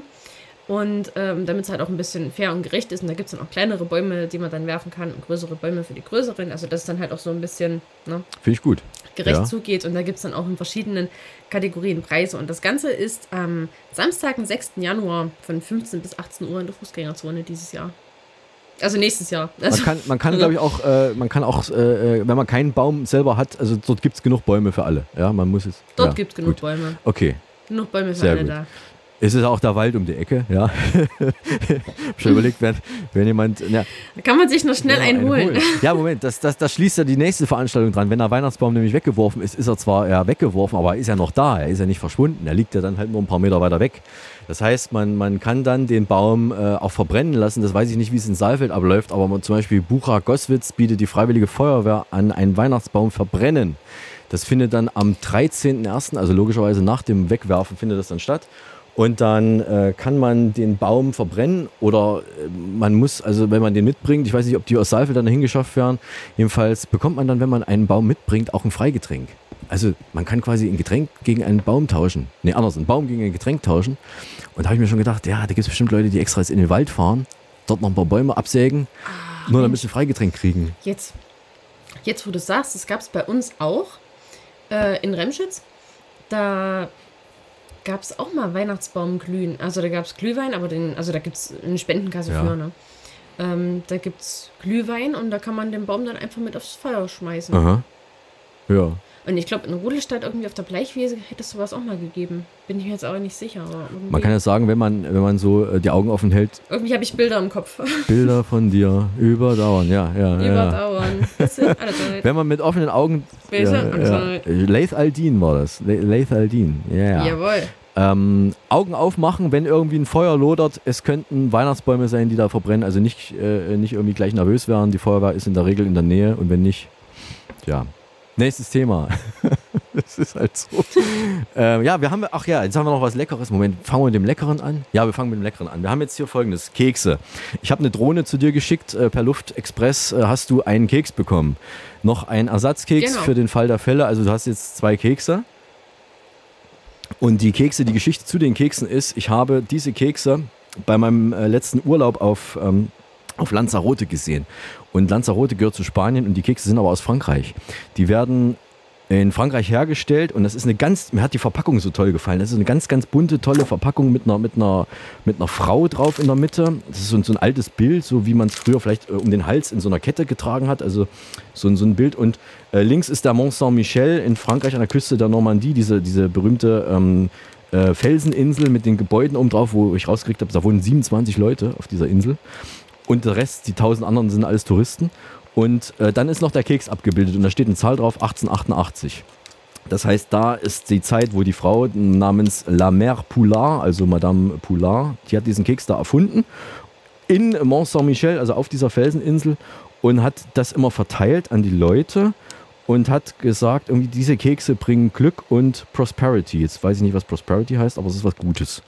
Und ähm, damit es halt auch ein bisschen fair und gerecht ist. Und da gibt es dann auch kleinere Bäume, die man dann werfen kann und größere Bäume für die größeren. Also dass es dann halt auch so ein bisschen ne, Finde ich gut. gerecht ja. zugeht. Und da gibt es dann auch in verschiedenen Kategorien Preise. Und das Ganze ist am Samstag, den 6. Januar von 15 bis 18 Uhr in der Fußgängerzone dieses Jahr. Also nächstes Jahr. Also, Man kann, man kann glaube ich, auch, äh, man kann auch, äh, äh, wenn man keinen Baum selber hat, also dort gibt es genug Bäume für alle. Ja, man muss es. Dort ja, gibt es genug gut. Bäume. Okay. Genug Bäume für Sehr alle gut. da. Es ist auch der Wald um die Ecke, ja. Schon überlegt, wenn, wenn jemand. Ja, Da kann man sich noch schnell ja, einen holen. Ja, Moment, das, das, das schließt ja die nächste Veranstaltung dran. Wenn der Weihnachtsbaum nämlich weggeworfen ist, ist er zwar ja weggeworfen, aber er ist ja noch da, er ist ja nicht verschwunden. Er liegt ja dann halt nur ein paar Meter weiter weg. Das heißt, man, man kann dann den Baum äh, auch verbrennen lassen. Das weiß ich nicht, wie es in Saalfeld abläuft, aber man, zum Beispiel Bucha Goswitz bietet die Freiwillige Feuerwehr an, einen Weihnachtsbaum verbrennen. Das findet dann am 13.01., also logischerweise nach dem Wegwerfen, findet das dann statt. Und dann äh, kann man den Baum verbrennen oder äh, man muss, also wenn man den mitbringt, ich weiß nicht, ob die aus Saalfeld dann dahin geschafft werden, jedenfalls bekommt man dann, wenn man einen Baum mitbringt, auch ein Freigetränk. Also man kann quasi ein Getränk gegen einen Baum tauschen. Nee, anders, einen Baum gegen ein Getränk tauschen. Und da habe ich mir schon gedacht, ja, da gibt es bestimmt Leute, die extra jetzt in den Wald fahren, dort noch ein paar Bäume absägen, nur damit sie ein Freigetränk kriegen. Jetzt, jetzt wo du sagst, das gab es bei uns auch äh, in Remschitz. Da gab es auch mal Weihnachtsbaumglühen. Also da gab es Glühwein, aber den, also da gibt es eine Spendenkasse Ja. für, ne? Ähm, da gibt es Glühwein und da kann man den Baum dann einfach mit aufs Feuer schmeißen. Aha. Ja. Und ich glaube, in Rudelstadt irgendwie auf der Bleichwiese hätte es sowas auch mal gegeben. Bin ich mir jetzt auch nicht sicher. Man kann ja sagen, wenn man, wenn man so äh, die Augen offen hält, irgendwie habe ich Bilder im Kopf. Bilder von dir überdauern, ja, ja. ja. Überdauern. Zeit. Wenn man mit offenen Augen. Ja, ja. Laith Aldin war das. La- Laith Aldin, ja. ja. Jawohl. Ähm, Augen aufmachen, wenn irgendwie ein Feuer lodert. Es könnten Weihnachtsbäume sein, die da verbrennen. Also nicht, äh, nicht irgendwie gleich nervös werden. Die Feuerwehr ist in der Regel in der Nähe und wenn nicht, ja. Nächstes Thema. das ist halt so. ähm, ja, wir haben, ach ja, jetzt haben wir noch was Leckeres. Moment, fangen wir mit dem Leckeren an? Ja, wir fangen mit dem Leckeren an. Wir haben jetzt hier folgendes: Kekse. Ich habe eine Drohne zu dir geschickt. Äh, per Luftexpress äh, hast du einen Keks bekommen. Noch ein Ersatzkeks Genau. für den Fall der Fälle. Also, du hast jetzt zwei Kekse. Und die Kekse, die Geschichte zu den Keksen ist, ich habe diese Kekse bei meinem äh, letzten Urlaub auf, ähm, auf Lanzarote gesehen. Und Lanzarote gehört zu Spanien und die Kekse sind aber aus Frankreich. Die werden in Frankreich hergestellt und das ist eine ganz, mir hat die Verpackung so toll gefallen. Das ist eine ganz, ganz bunte, tolle Verpackung mit einer, mit einer, mit einer Frau drauf in der Mitte. Das ist so, ein- so ein altes Bild, so wie man es früher vielleicht äh, um den Hals in so einer Kette getragen hat. Also so, ein- so ein Bild. Und äh, links ist der Mont Saint-Michel in Frankreich an der Küste der Normandie, diese, diese berühmte ähm, äh, Felseninsel mit den Gebäuden oben drauf, wo ich rausgekriegt habe, da wohnen 27 Leute auf dieser Insel. Und der Rest, die 1000 anderen, sind alles Touristen. Und äh, dann ist noch der Keks abgebildet und da steht eine Zahl drauf, 1888. Das heißt, da ist die Zeit, wo die Frau namens La Mère Poulard, also Madame Poulard, die hat diesen Keks da erfunden in Mont Saint-Michel, also auf dieser Felseninsel und hat das immer verteilt an die Leute und hat gesagt, irgendwie diese Kekse bringen Glück und Prosperity. Jetzt weiß ich nicht, was Prosperity heißt, aber es ist was Gutes.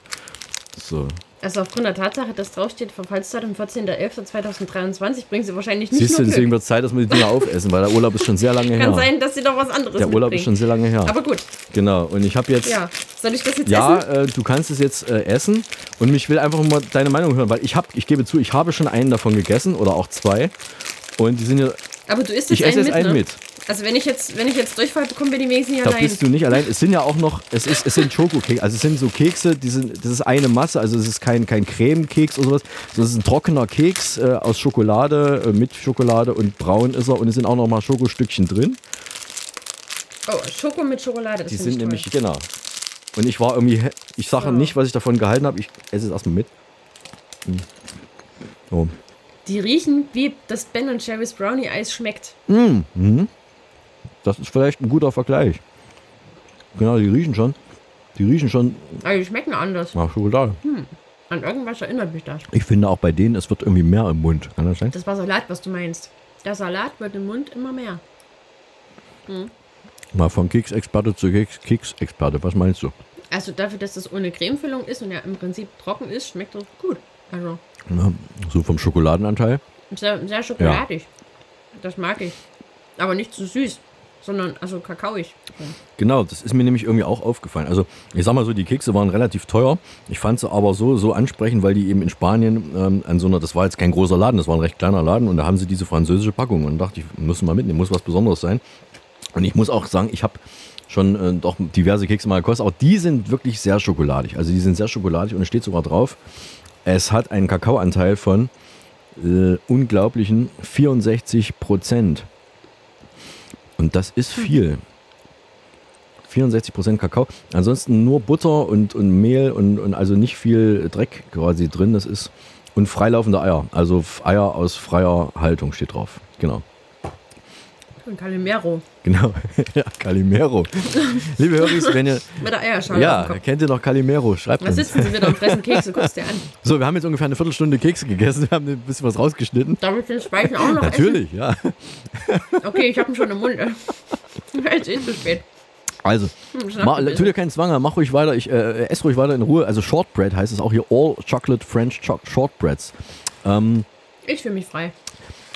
So. Also aufgrund der Tatsache, dass draufsteht, Verfallsdatum 14.11.2023, bringen sie wahrscheinlich nicht Siehst du, deswegen wird Zeit, dass wir die Dinger aufessen, weil der Urlaub ist schon sehr lange her. Kann sein, dass sie doch was anderes Der Urlaub ist mitbringen. schon sehr lange her. Aber gut, Genau, und ich habe jetzt. ja. Soll ich das jetzt Ja, essen? äh, du kannst es jetzt äh, essen und mich will einfach mal deine Meinung hören, weil ich habe, ich gebe zu, ich habe schon einen davon gegessen oder auch zwei und die sind ja, Aber du isst ich jetzt esse einen jetzt mit, einen ne? mit. Also wenn ich jetzt, wenn ich jetzt Durchfall bekomme, bin ich wenigstens nicht Da allein. bist du nicht allein. Es sind ja auch noch, es, ist, es sind Schokokekse, also es sind so Kekse, die sind, das ist eine Masse, also es ist kein, kein Cremekeks oder sowas, sondern es ist ein trockener Keks äh, aus Schokolade, äh, mit Schokolade und braun ist er und es sind auch noch mal Schokostückchen drin. Oh, Schoko mit Schokolade, das Die sind ich nämlich, genau. Und ich war irgendwie, ich sage So. nicht, was ich davon gehalten habe, ich esse es erstmal mit. Hm. So. Die riechen, wie das Ben und Jerry's Brownie Eis schmeckt. Mm, mhm. Das ist vielleicht ein guter Vergleich. Genau, die riechen schon. Die riechen schon Aber die schmecken anders. nach Schokolade. Hm. An irgendwas erinnert mich das. Ich finde auch bei denen, es wird irgendwie mehr im Mund. Kann das sein? Das war Salat, was du meinst. Der Salat wird im Mund immer mehr. Hm. Mal von Keksexperte zu Keks Keksexperte. Was meinst du? Also dafür, dass das ohne Cremefüllung ist und ja im Prinzip trocken ist, schmeckt das gut. Also Na, so vom Schokoladenanteil? sehr, sehr schokoladig. Das mag ich. Aber nicht zu süß, sondern also kakaoig. Genau, das ist mir nämlich irgendwie auch aufgefallen. Also ich sag mal so, die Kekse waren relativ teuer. Ich fand sie aber so, so ansprechend, weil die eben in Spanien ähm, an so einer, das war jetzt kein großer Laden, das war ein recht kleiner Laden und da haben sie diese französische Packung und dachte ich, müssen wir mitnehmen, muss was Besonderes sein. Und ich muss auch sagen, ich habe schon äh, doch diverse Kekse mal gekostet, auch die sind wirklich sehr schokoladig. Also die sind sehr schokoladig und es steht sogar drauf, es hat einen Kakaoanteil von äh, unglaublichen 64 Prozent. Und das ist viel. 64% Kakao. Ansonsten nur Butter und, und Mehl und, und also nicht viel Dreck quasi drin. Das ist und freilaufende Eier. Also Eier aus freier Haltung steht drauf. Genau. Und Calimero. Genau. ja, Calimero. Liebe Höris, wenn ihr. Mit der Eierschale Ja, kennt ihr noch Calimero? Schreibt Da uns. sitzen sie wieder und fressen Kekse, guckst dir an. So, wir haben jetzt ungefähr eine Viertelstunde Kekse gegessen. Wir haben ein bisschen was rausgeschnitten. Darf ich den Speichen auch noch Natürlich, ja. essen? Okay, ich habe ihn schon im Mund. Jetzt ist zu spät. Also, Hm, ma, tu dir keinen Zwang an, mach ruhig weiter. Ich äh, esse ruhig weiter in Ruhe. Also Shortbread heißt es auch hier. All Chocolate French Cho Shortbreads. Ähm, Ich fühle mich frei.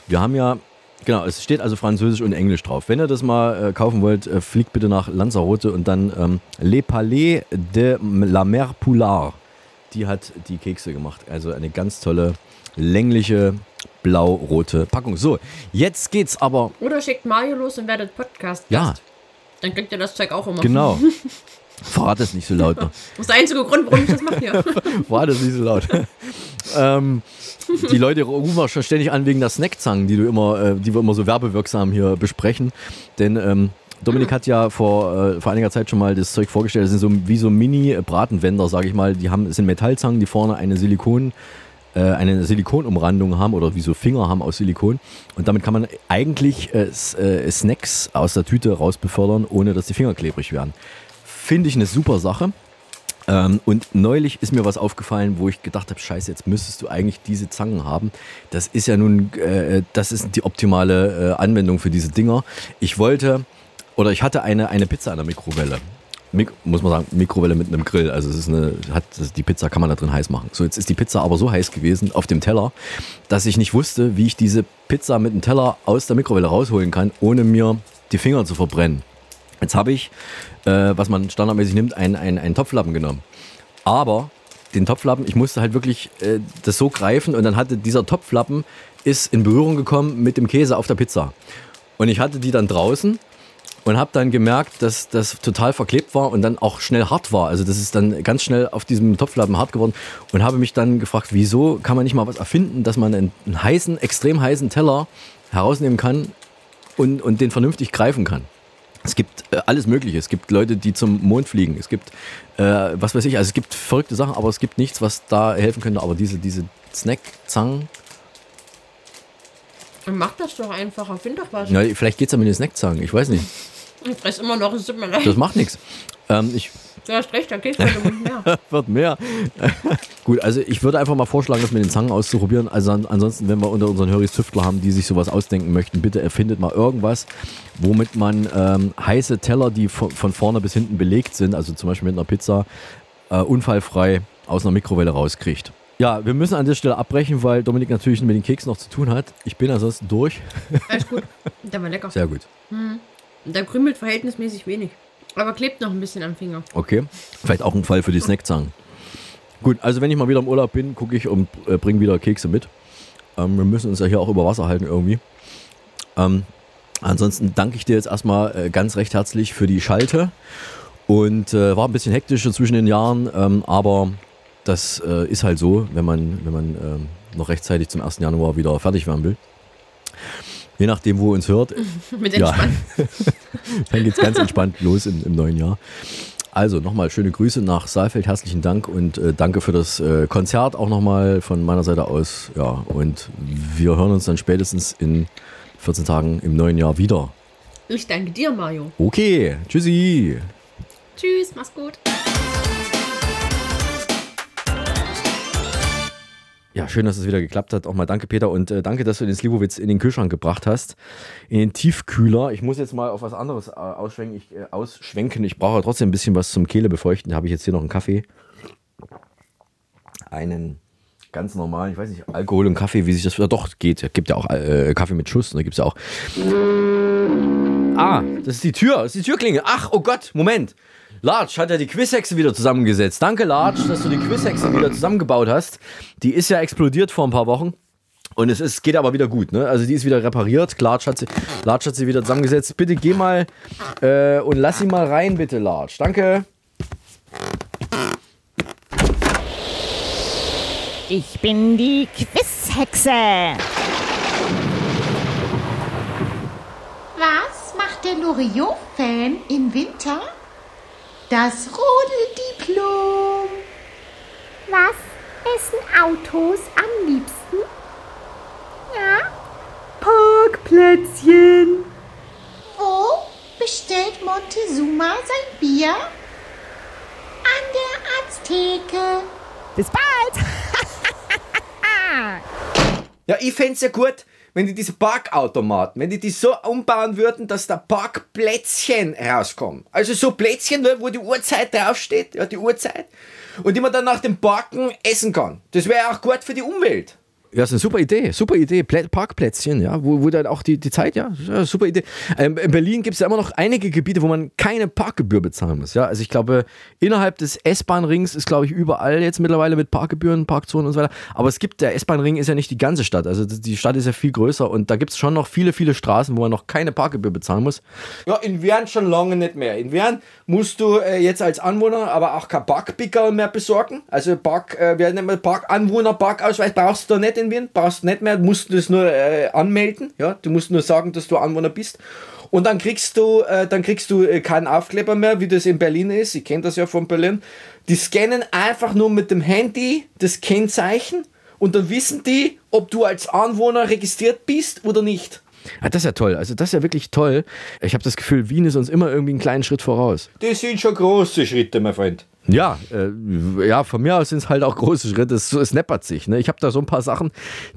wir haben ja, genau, es steht also Französisch und Englisch drauf. Wenn ihr das mal äh, kaufen wollt, äh, fliegt bitte nach Lanzarote und dann ähm, Les Palais de la Mer Poulard. Die hat die Kekse gemacht. Also eine ganz tolle, längliche, blau-rote Packung. So, jetzt geht's aber. Oder schickt Mario los und werdet Podcast. Ja, Dann kriegt ihr das Zeug auch immer. genau. Verrat es nicht so laut. noch. Das ist der einzige Grund, warum ich das mache hier. War das nicht so laut. ähm, die Leute rufen auch schon ständig an wegen der Snackzangen, die du immer, äh, die wir immer so werbewirksam hier besprechen. Denn ähm, Dominik hat ja vor, äh, vor einiger Zeit schon mal das Zeug vorgestellt. Das sind so wie so Mini-Bratenwender, sage ich mal. Die haben, es sind Metallzangen, die vorne eine Silikon, äh, eine Silikonumrandung haben oder wie so Finger haben aus Silikon. Und damit kann man eigentlich äh, äh, Snacks aus der Tüte rausbefördern, ohne dass die Finger klebrig werden. Finde ich eine super Sache. Ähm, und neulich ist mir was aufgefallen, wo ich gedacht habe, scheiße, jetzt müsstest du eigentlich diese Zangen haben. Das ist ja nun, äh, das ist die optimale äh, Anwendung für diese Dinger. Ich wollte, oder ich hatte eine, eine Pizza in der Mikrowelle. Mik muss man sagen, Mikrowelle mit einem Grill. Also es ist eine, hat, die Pizza kann man da drin heiß machen. So, jetzt ist die Pizza aber so heiß gewesen auf dem Teller, dass ich nicht wusste, wie ich diese Pizza mit dem Teller aus der Mikrowelle rausholen kann, ohne mir die Finger zu verbrennen. Jetzt habe ich, äh, was man standardmäßig nimmt, einen, einen, einen Topflappen genommen. Aber den Topflappen, ich musste halt wirklich äh, das so greifen und dann hatte dieser Topflappen ist in Berührung gekommen mit dem Käse auf der Pizza. Und ich hatte die dann draußen und habe dann gemerkt, dass das total verklebt war und dann auch schnell hart war. Also das ist dann ganz schnell auf diesem Topflappen hart geworden und habe mich dann gefragt, wieso kann man nicht mal was erfinden, dass man einen, einen heißen, extrem heißen Teller herausnehmen kann und, und den vernünftig greifen kann. Es gibt äh, alles Mögliche. Es gibt Leute, die zum Mond fliegen. Es gibt, äh, was weiß ich, also es gibt verrückte Sachen, aber es gibt nichts, was da helfen könnte. Aber diese, diese Snack-Zangen, mach das doch einfacher. Find doch was. ja, vielleicht geht es ja mit den Snack-Zangen. Ich weiß nicht. Ich fress immer noch, es tut mir leid. Das macht nichts. Ähm, ich Du hast recht, da Keks heute mehr. wird mehr. Gut, also ich würde einfach mal vorschlagen, das mit den Zangen auszuprobieren. Also an, ansonsten, wenn wir unter unseren Höris Tüftler haben, die sich sowas ausdenken möchten, bitte erfindet mal irgendwas, womit man ähm, heiße Teller, die von, von vorne bis hinten belegt sind, also zum Beispiel mit einer Pizza, äh, unfallfrei aus einer Mikrowelle rauskriegt. Ja, wir müssen an der Stelle abbrechen, weil Dominik natürlich mit den Keks noch zu tun hat. Ich bin ansonsten durch. Alles gut. Der war lecker. Sehr gut. Hm. Der krümelt verhältnismäßig wenig. Aber klebt noch ein bisschen am Finger. Okay. Vielleicht auch ein Fall für die Snackzangen. Gut, also wenn ich mal wieder im Urlaub bin, gucke ich und äh, bringe wieder Kekse mit. Ähm, wir müssen uns ja hier auch über Wasser halten irgendwie. Ähm, ansonsten danke ich dir jetzt erstmal äh, ganz recht herzlich für die Schalte. Und äh, war ein bisschen hektisch zwischen den Jahren, ähm, aber das äh, ist halt so, wenn man, wenn man ähm, noch rechtzeitig zum 1. Januar wieder fertig werden will. Je nachdem, wo ihr uns hört. Mit ja. entspannt. Dann geht es ganz entspannt los im, im neuen Jahr. Also nochmal schöne Grüße nach Saalfeld, herzlichen Dank und äh, danke für das äh, Konzert auch nochmal von meiner Seite aus. Ja, und wir hören uns dann spätestens in 14 Tagen im neuen Jahr wieder. Ich danke dir, Mario. Okay, tschüssi. Tschüss, mach's gut. Ja, schön, dass es wieder geklappt hat. Auch mal danke, Peter. Und äh, danke, dass du den Slivovitz in den Kühlschrank gebracht hast. In den Tiefkühler. Ich muss jetzt mal auf was anderes äh, ausschwenken. Ich, äh, ausschwenken. ich brauche trotzdem ein bisschen was zum Kehle befeuchten. Da habe ich jetzt hier noch einen Kaffee. Einen ganz normalen, ich weiß nicht, Alkohol und Kaffee, wie sich das. Ja, doch, geht. Es gibt ja auch äh, Kaffee mit Schuss. Da gibt es ja auch. Ah, das ist die Tür. Das ist die Türklinge. Ach, oh Gott, Moment. Larch hat ja die Quizhexe wieder zusammengesetzt. Danke, Larch, dass du die Quizhexe wieder zusammengebaut hast. Die ist ja explodiert vor ein paar Wochen. Und es ist, geht aber wieder gut, ne? Also die ist wieder repariert. Larch hat sie, Larch hat sie wieder zusammengesetzt. Bitte geh mal äh, und lass sie mal rein, bitte, Larch. Danke. Ich bin die Quizhexe. Was macht der Loriot-Fan im Winter? Das Rodeldiplom. Was essen Autos am liebsten? Ja? Parkplätzchen. Wo bestellt Montezuma sein Bier? An der Azteke. Bis bald! Ja, ich fände es ja gut, wenn die diese Parkautomaten, wenn die die so umbauen würden, dass da Parkplätzchen rauskommen. Also so Plätzchen, wo die Uhrzeit draufsteht, ja, die Uhrzeit, und die man dann nach dem Parken essen kann. Das wäre auch gut für die Umwelt. Ja, ist eine super Idee, super Idee. Plä Parkplätzchen, ja, wo, wo dann auch die, die Zeit, ja, super Idee. Ähm, in Berlin gibt es ja immer noch einige Gebiete, wo man keine Parkgebühr bezahlen muss. Ja, also ich glaube, innerhalb des S-Bahn-Rings ist, glaube ich, überall jetzt mittlerweile mit Parkgebühren, Parkzonen und so weiter. Aber es gibt, der S-Bahn-Ring ist ja nicht die ganze Stadt. Also die Stadt ist ja viel größer und da gibt es schon noch viele, viele Straßen, wo man noch keine Parkgebühr bezahlen muss. Ja, in Wern schon lange nicht mehr. In Wern musst du äh, jetzt als Anwohner aber auch kein Parkpickerl mehr besorgen. Also Park, äh, wer nennt man Parkanwohner, Parkausweis brauchst du da nicht in Wien, brauchst du nicht mehr, musst du das nur äh, anmelden. Ja, du musst nur sagen, dass du Anwohner bist. Und dann kriegst du, äh, dann kriegst du äh, keinen Aufkleber mehr, wie das in Berlin ist. Ich kenne das ja von Berlin. Die scannen einfach nur mit dem Handy das Kennzeichen und dann wissen die, ob du als Anwohner registriert bist oder nicht. Ja, das ist ja toll. Also das ist ja wirklich toll. Ich habe das Gefühl, Wien ist uns immer irgendwie einen kleinen Schritt voraus. Das sind schon große Schritte, mein Freund. Ja, äh, ja, von mir aus sind es halt auch große Schritte. Es, es neppert sich. Ne? Ich habe da so ein paar Sachen,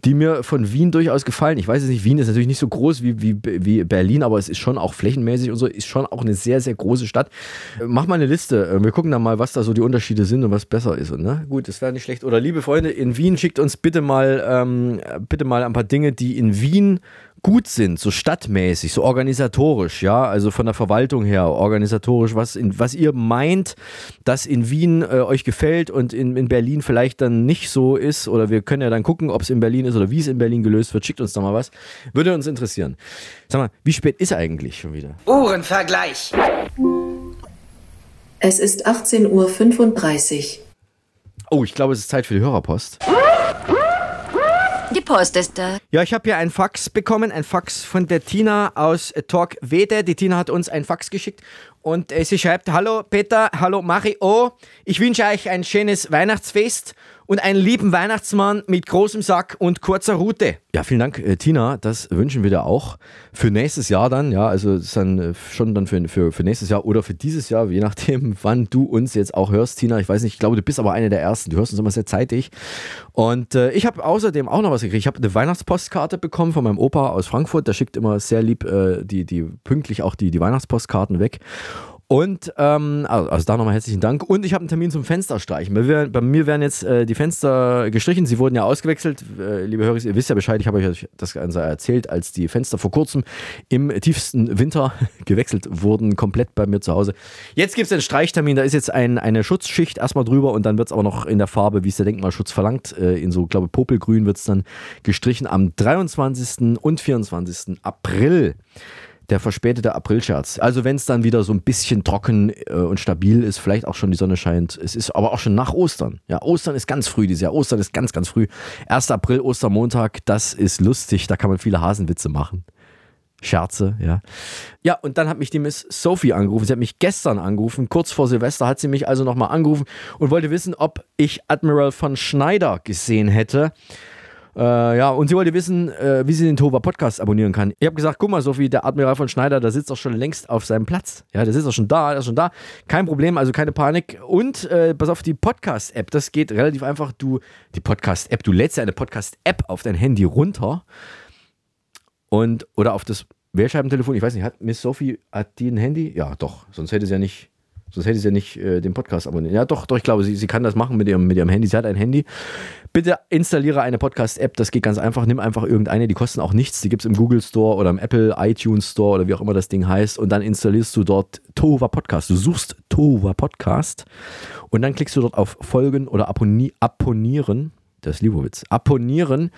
die mir von Wien durchaus gefallen. Ich weiß es nicht, Wien ist natürlich nicht so groß wie, wie, wie Berlin, aber es ist schon auch flächenmäßig und so, ist schon auch eine sehr, sehr große Stadt. Äh, Mach mal eine Liste. Äh, Wir gucken dann mal, was da so die Unterschiede sind und was besser ist. Und, ne? Gut, das wäre nicht schlecht. Oder liebe Freunde, in Wien schickt uns bitte mal, ähm, bitte mal ein paar Dinge, die in Wien gut sind, so stadtmäßig, so organisatorisch, ja, also von der Verwaltung her, organisatorisch, was, in, was ihr meint, dass in Wien äh, euch gefällt und in, in Berlin vielleicht dann nicht so ist, oder wir können ja dann gucken, ob es in Berlin ist oder wie es in Berlin gelöst wird, schickt uns da mal was, würde uns interessieren. Sag mal, wie spät ist eigentlich schon wieder? Uhrenvergleich. Es ist 18.35 Uhr. Oh, ich glaube, es ist Zeit für die Hörerpost. Die Post ist da. Ja, ich habe hier ein Fax bekommen, ein Fax von der Tina aus Talk Wede. Die Tina hat uns ein Fax geschickt und äh, sie schreibt: Hallo Peter, hallo Mario. Ich wünsche euch ein schönes Weihnachtsfest und einen lieben Weihnachtsmann mit großem Sack und kurzer Rute. Ja, vielen Dank, äh, Tina. Das wünschen wir dir auch für nächstes Jahr dann. Ja, also dann äh, schon dann für, für, für nächstes Jahr oder für dieses Jahr, je nachdem, wann du uns jetzt auch hörst, Tina. Ich weiß nicht, ich glaube, du bist aber eine der ersten. Du hörst uns immer sehr zeitig. Und äh, ich habe außerdem auch noch was gekriegt. Ich habe eine Weihnachtspostkarte bekommen von meinem Opa aus Frankfurt. Der schickt immer sehr lieb äh, die, die pünktlich auch die, die Weihnachtspostkarten weg. Und ähm, also da nochmal herzlichen Dank. Und ich habe einen Termin zum Fensterstreichen. Bei, mir- bei mir werden jetzt äh, die Fenster gestrichen. Sie wurden ja ausgewechselt. Äh, liebe Hörer, ihr wisst ja Bescheid. Ich habe euch das Ganze erzählt, als die Fenster vor kurzem im tiefsten Winter gewechselt wurden, komplett bei mir zu Hause. Jetzt gibt es einen Streichtermin. Da ist jetzt ein, eine Schutzschicht erstmal drüber und dann wird es aber noch in der Farbe, wie es der Denkmalschutz verlangt, äh, in so, glaube Popelgrün wird es dann gestrichen am 23. und 24. April der verspätete Aprilscherz. Also wenn es dann wieder so ein bisschen trocken äh, und stabil ist, vielleicht auch schon die Sonne scheint. Es ist aber auch schon nach Ostern. Ja, Ostern ist ganz früh dieses Jahr. Ostern ist ganz, ganz früh. 1. April, Ostermontag, das ist lustig. Da kann man viele Hasenwitze machen. Scherze, ja. Ja, und dann hat mich die Miss Sophie angerufen. Sie hat mich gestern angerufen. Kurz vor Silvester hat sie mich also nochmal angerufen und wollte wissen, ob ich Admiral von Schneider gesehen hätte. Äh, ja, und sie wollte wissen, äh, wie sie den Tova Podcast abonnieren kann. Ich habe gesagt, guck mal, Sophie, der Admiral von Schneider, der sitzt doch schon längst auf seinem Platz. Ja, der sitzt doch schon da, der ist schon da. Kein Problem, also keine Panik. Und äh, pass auf, die Podcast-App, das geht relativ einfach. Du, die Podcast-App, du lädst ja eine Podcast-App auf dein Handy runter und oder auf das Wählscheibentelefon. Ich weiß nicht, hat Miss Sophie, hat die ein Handy? Ja, doch, sonst hätte sie ja nicht. Sonst hätte sie ja nicht äh, den Podcast abonniert. Ja, doch, doch, ich glaube, sie, sie kann das machen mit ihrem, mit ihrem Handy. Sie hat ein Handy. Bitte installiere eine Podcast-App. Das geht ganz einfach. Nimm einfach irgendeine. Die kosten auch nichts. Die gibt es im Google Store oder im Apple iTunes Store oder wie auch immer das Ding heißt. Und dann installierst du dort Tova Podcast. Du suchst Tova Podcast und dann klickst du dort auf Folgen oder Abonni Abonnieren. Das ist Liebowitz. Abonnieren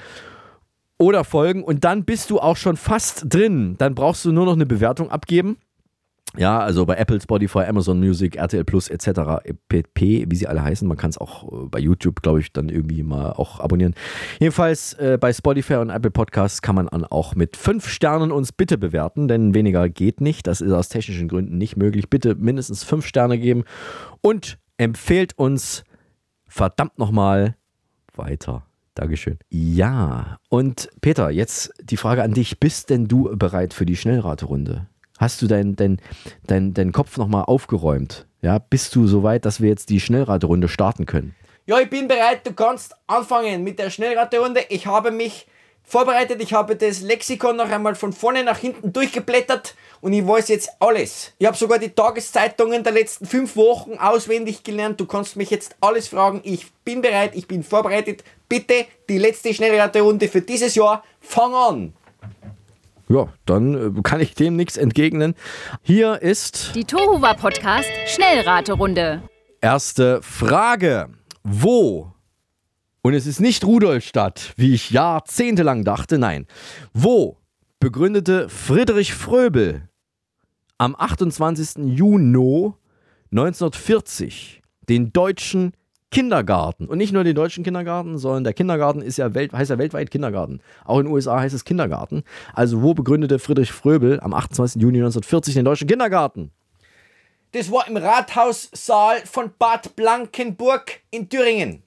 oder folgen und dann bist du auch schon fast drin. Dann brauchst du nur noch eine Bewertung abgeben. Ja, also bei Apple, Spotify, Amazon Music, RTL Plus etc. pp, wie sie alle heißen. Man kann es auch äh, bei YouTube, glaube ich, dann irgendwie mal auch abonnieren. Jedenfalls äh, bei Spotify und Apple Podcasts kann man dann auch mit fünf Sternen uns bitte bewerten, denn weniger geht nicht. Das ist aus technischen Gründen nicht möglich. Bitte mindestens fünf Sterne geben und empfehlt uns verdammt nochmal weiter. Dankeschön. Ja, und Peter, jetzt die Frage an dich. Bist denn du bereit für die Schnellraterunde? Hast du deinen dein, dein, dein Kopf nochmal aufgeräumt? Ja, bist du soweit, dass wir jetzt die Schnellraterunde starten können? Ja, ich bin bereit. Du kannst anfangen mit der Schnellraterunde. Ich habe mich vorbereitet. Ich habe das Lexikon noch einmal von vorne nach hinten durchgeblättert und ich weiß jetzt alles. Ich habe sogar die Tageszeitungen der letzten fünf Wochen auswendig gelernt. Du kannst mich jetzt alles fragen. Ich bin bereit, ich bin vorbereitet. Bitte die letzte Schnellraterunde für dieses Jahr. Fang an! Ja, dann äh, kann ich dem nichts entgegnen. Hier ist Die Tohuwa Podcast Schnellraterunde. erste Frage. Wo? Und es ist nicht Rudolstadt, wie ich jahrzehntelang dachte, nein. Wo begründete Friedrich Fröbel am 28. Juni 1940 den deutschen Kindergarten. Und nicht nur den deutschen Kindergarten, sondern der Kindergarten ist ja welt, heißt ja weltweit Kindergarten. Auch in den USA heißt es Kindergarten. Also wo begründete Friedrich Fröbel am 28. Juni 1940 den deutschen Kindergarten? Das war im Rathaussaal von Bad Blankenburg in Thüringen.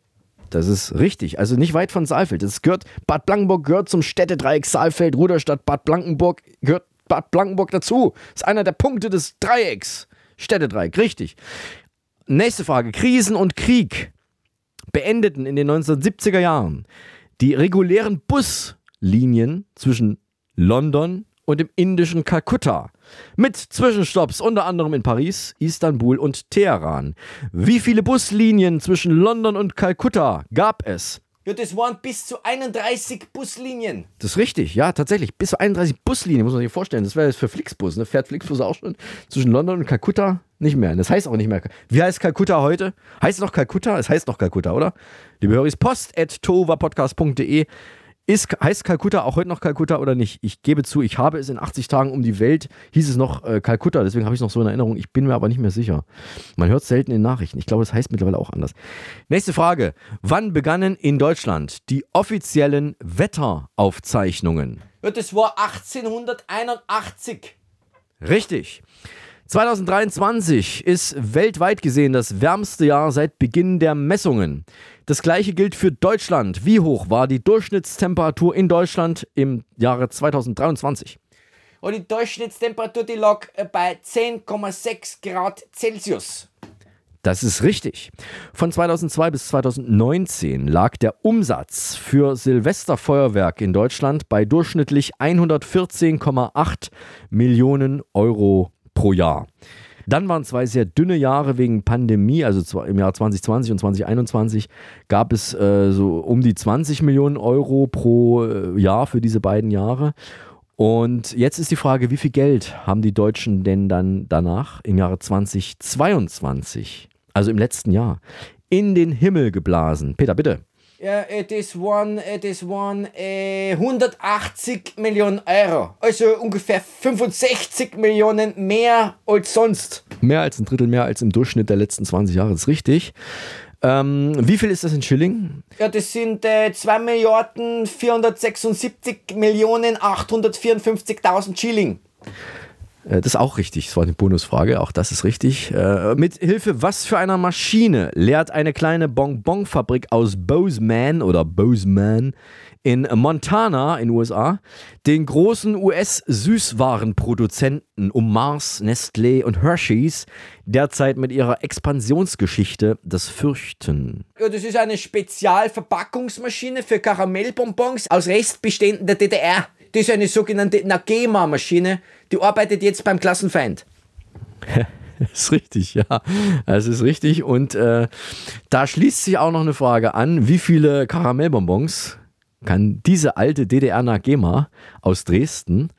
Das ist richtig. Also nicht weit von Saalfeld. Das gehört, Bad Blankenburg gehört zum Städtedreieck Saalfeld, Ruderstadt, Bad Blankenburg gehört Bad Blankenburg dazu. Das ist einer der Punkte des Dreiecks. Städtedreieck, richtig. Nächste Frage. Krisen und Krieg beendeten in den 1970er Jahren die regulären Buslinien zwischen London und dem indischen Kalkutta. Mit Zwischenstopps unter anderem in Paris, Istanbul und Teheran. Wie viele Buslinien zwischen London und Kalkutta gab es? Ja, das waren bis zu 31 Buslinien. Das ist richtig, ja, tatsächlich. Bis zu 31 Buslinien, muss man sich vorstellen. Das wäre jetzt für Flixbus. Ne? Fährt Flixbus auch schon zwischen London und Kalkutta? Nicht mehr. Das heißt auch nicht mehr. Wie heißt Kalkutta heute? Heißt es noch Kalkutta? Es heißt noch Kalkutta, oder? Liebe Höris, post at. Ist, heißt Kalkutta auch heute noch Kalkutta oder nicht? Ich gebe zu, ich habe es in 80 Tagen um die Welt, hieß es noch äh, Kalkutta, deswegen habe ich es noch so in Erinnerung. Ich bin mir aber nicht mehr sicher. Man hört es selten in Nachrichten. Ich glaube, das heißt mittlerweile auch anders. Nächste Frage. Wann begannen in Deutschland die offiziellen Wetteraufzeichnungen? Ja, das war 1881. Richtig. 2023 ist weltweit gesehen das wärmste Jahr seit Beginn der Messungen. Das gleiche gilt für Deutschland. Wie hoch war die Durchschnittstemperatur in Deutschland im Jahre 2023? Und die Durchschnittstemperatur, die lag bei 10,6 Grad Celsius. Das ist richtig. Von 2002 bis 2019 lag der Umsatz für Silvesterfeuerwerk in Deutschland bei durchschnittlich 114,8 Millionen Euro pro Jahr. Dann waren zwei sehr dünne Jahre wegen Pandemie, also im Jahr 2020 und 2021 gab es äh, so um die 20 Millionen Euro pro äh, Jahr für diese beiden Jahre. Und jetzt ist die Frage, wie viel Geld haben die Deutschen denn dann danach im Jahre 2022, also im letzten Jahr, in den Himmel geblasen? Peter, bitte. Ja, äh, das waren, äh, das waren äh, 180 Millionen Euro. Also ungefähr 65 Millionen mehr als sonst. Mehr als ein Drittel mehr als im Durchschnitt der letzten 20 Jahre, das ist richtig. Ähm, wie viel ist das in Schilling? Ja, das sind äh, 2 Milliarden 476 Millionen 854.000 Schilling. Äh, Das ist auch richtig. Das war eine Bonusfrage. Auch das ist richtig. Äh, mit Hilfe was für einer Maschine leert eine kleine Bonbonfabrik aus Bozeman oder Bozeman in Montana in USA den großen US-Süßwarenproduzenten um Mars, Nestlé und Hershey's derzeit mit ihrer Expansionsgeschichte das Fürchten? Ja, das ist eine Spezialverpackungsmaschine für Karamellbonbons aus Restbeständen der DDR. Das ist eine sogenannte Nagema-Maschine. Die arbeitet jetzt beim Klassenfeind. Das ist richtig, ja. Das ist richtig. Und äh, da schließt sich auch noch eine Frage an: Wie viele Karamellbonbons kann diese alte DDR Nagema aus Dresden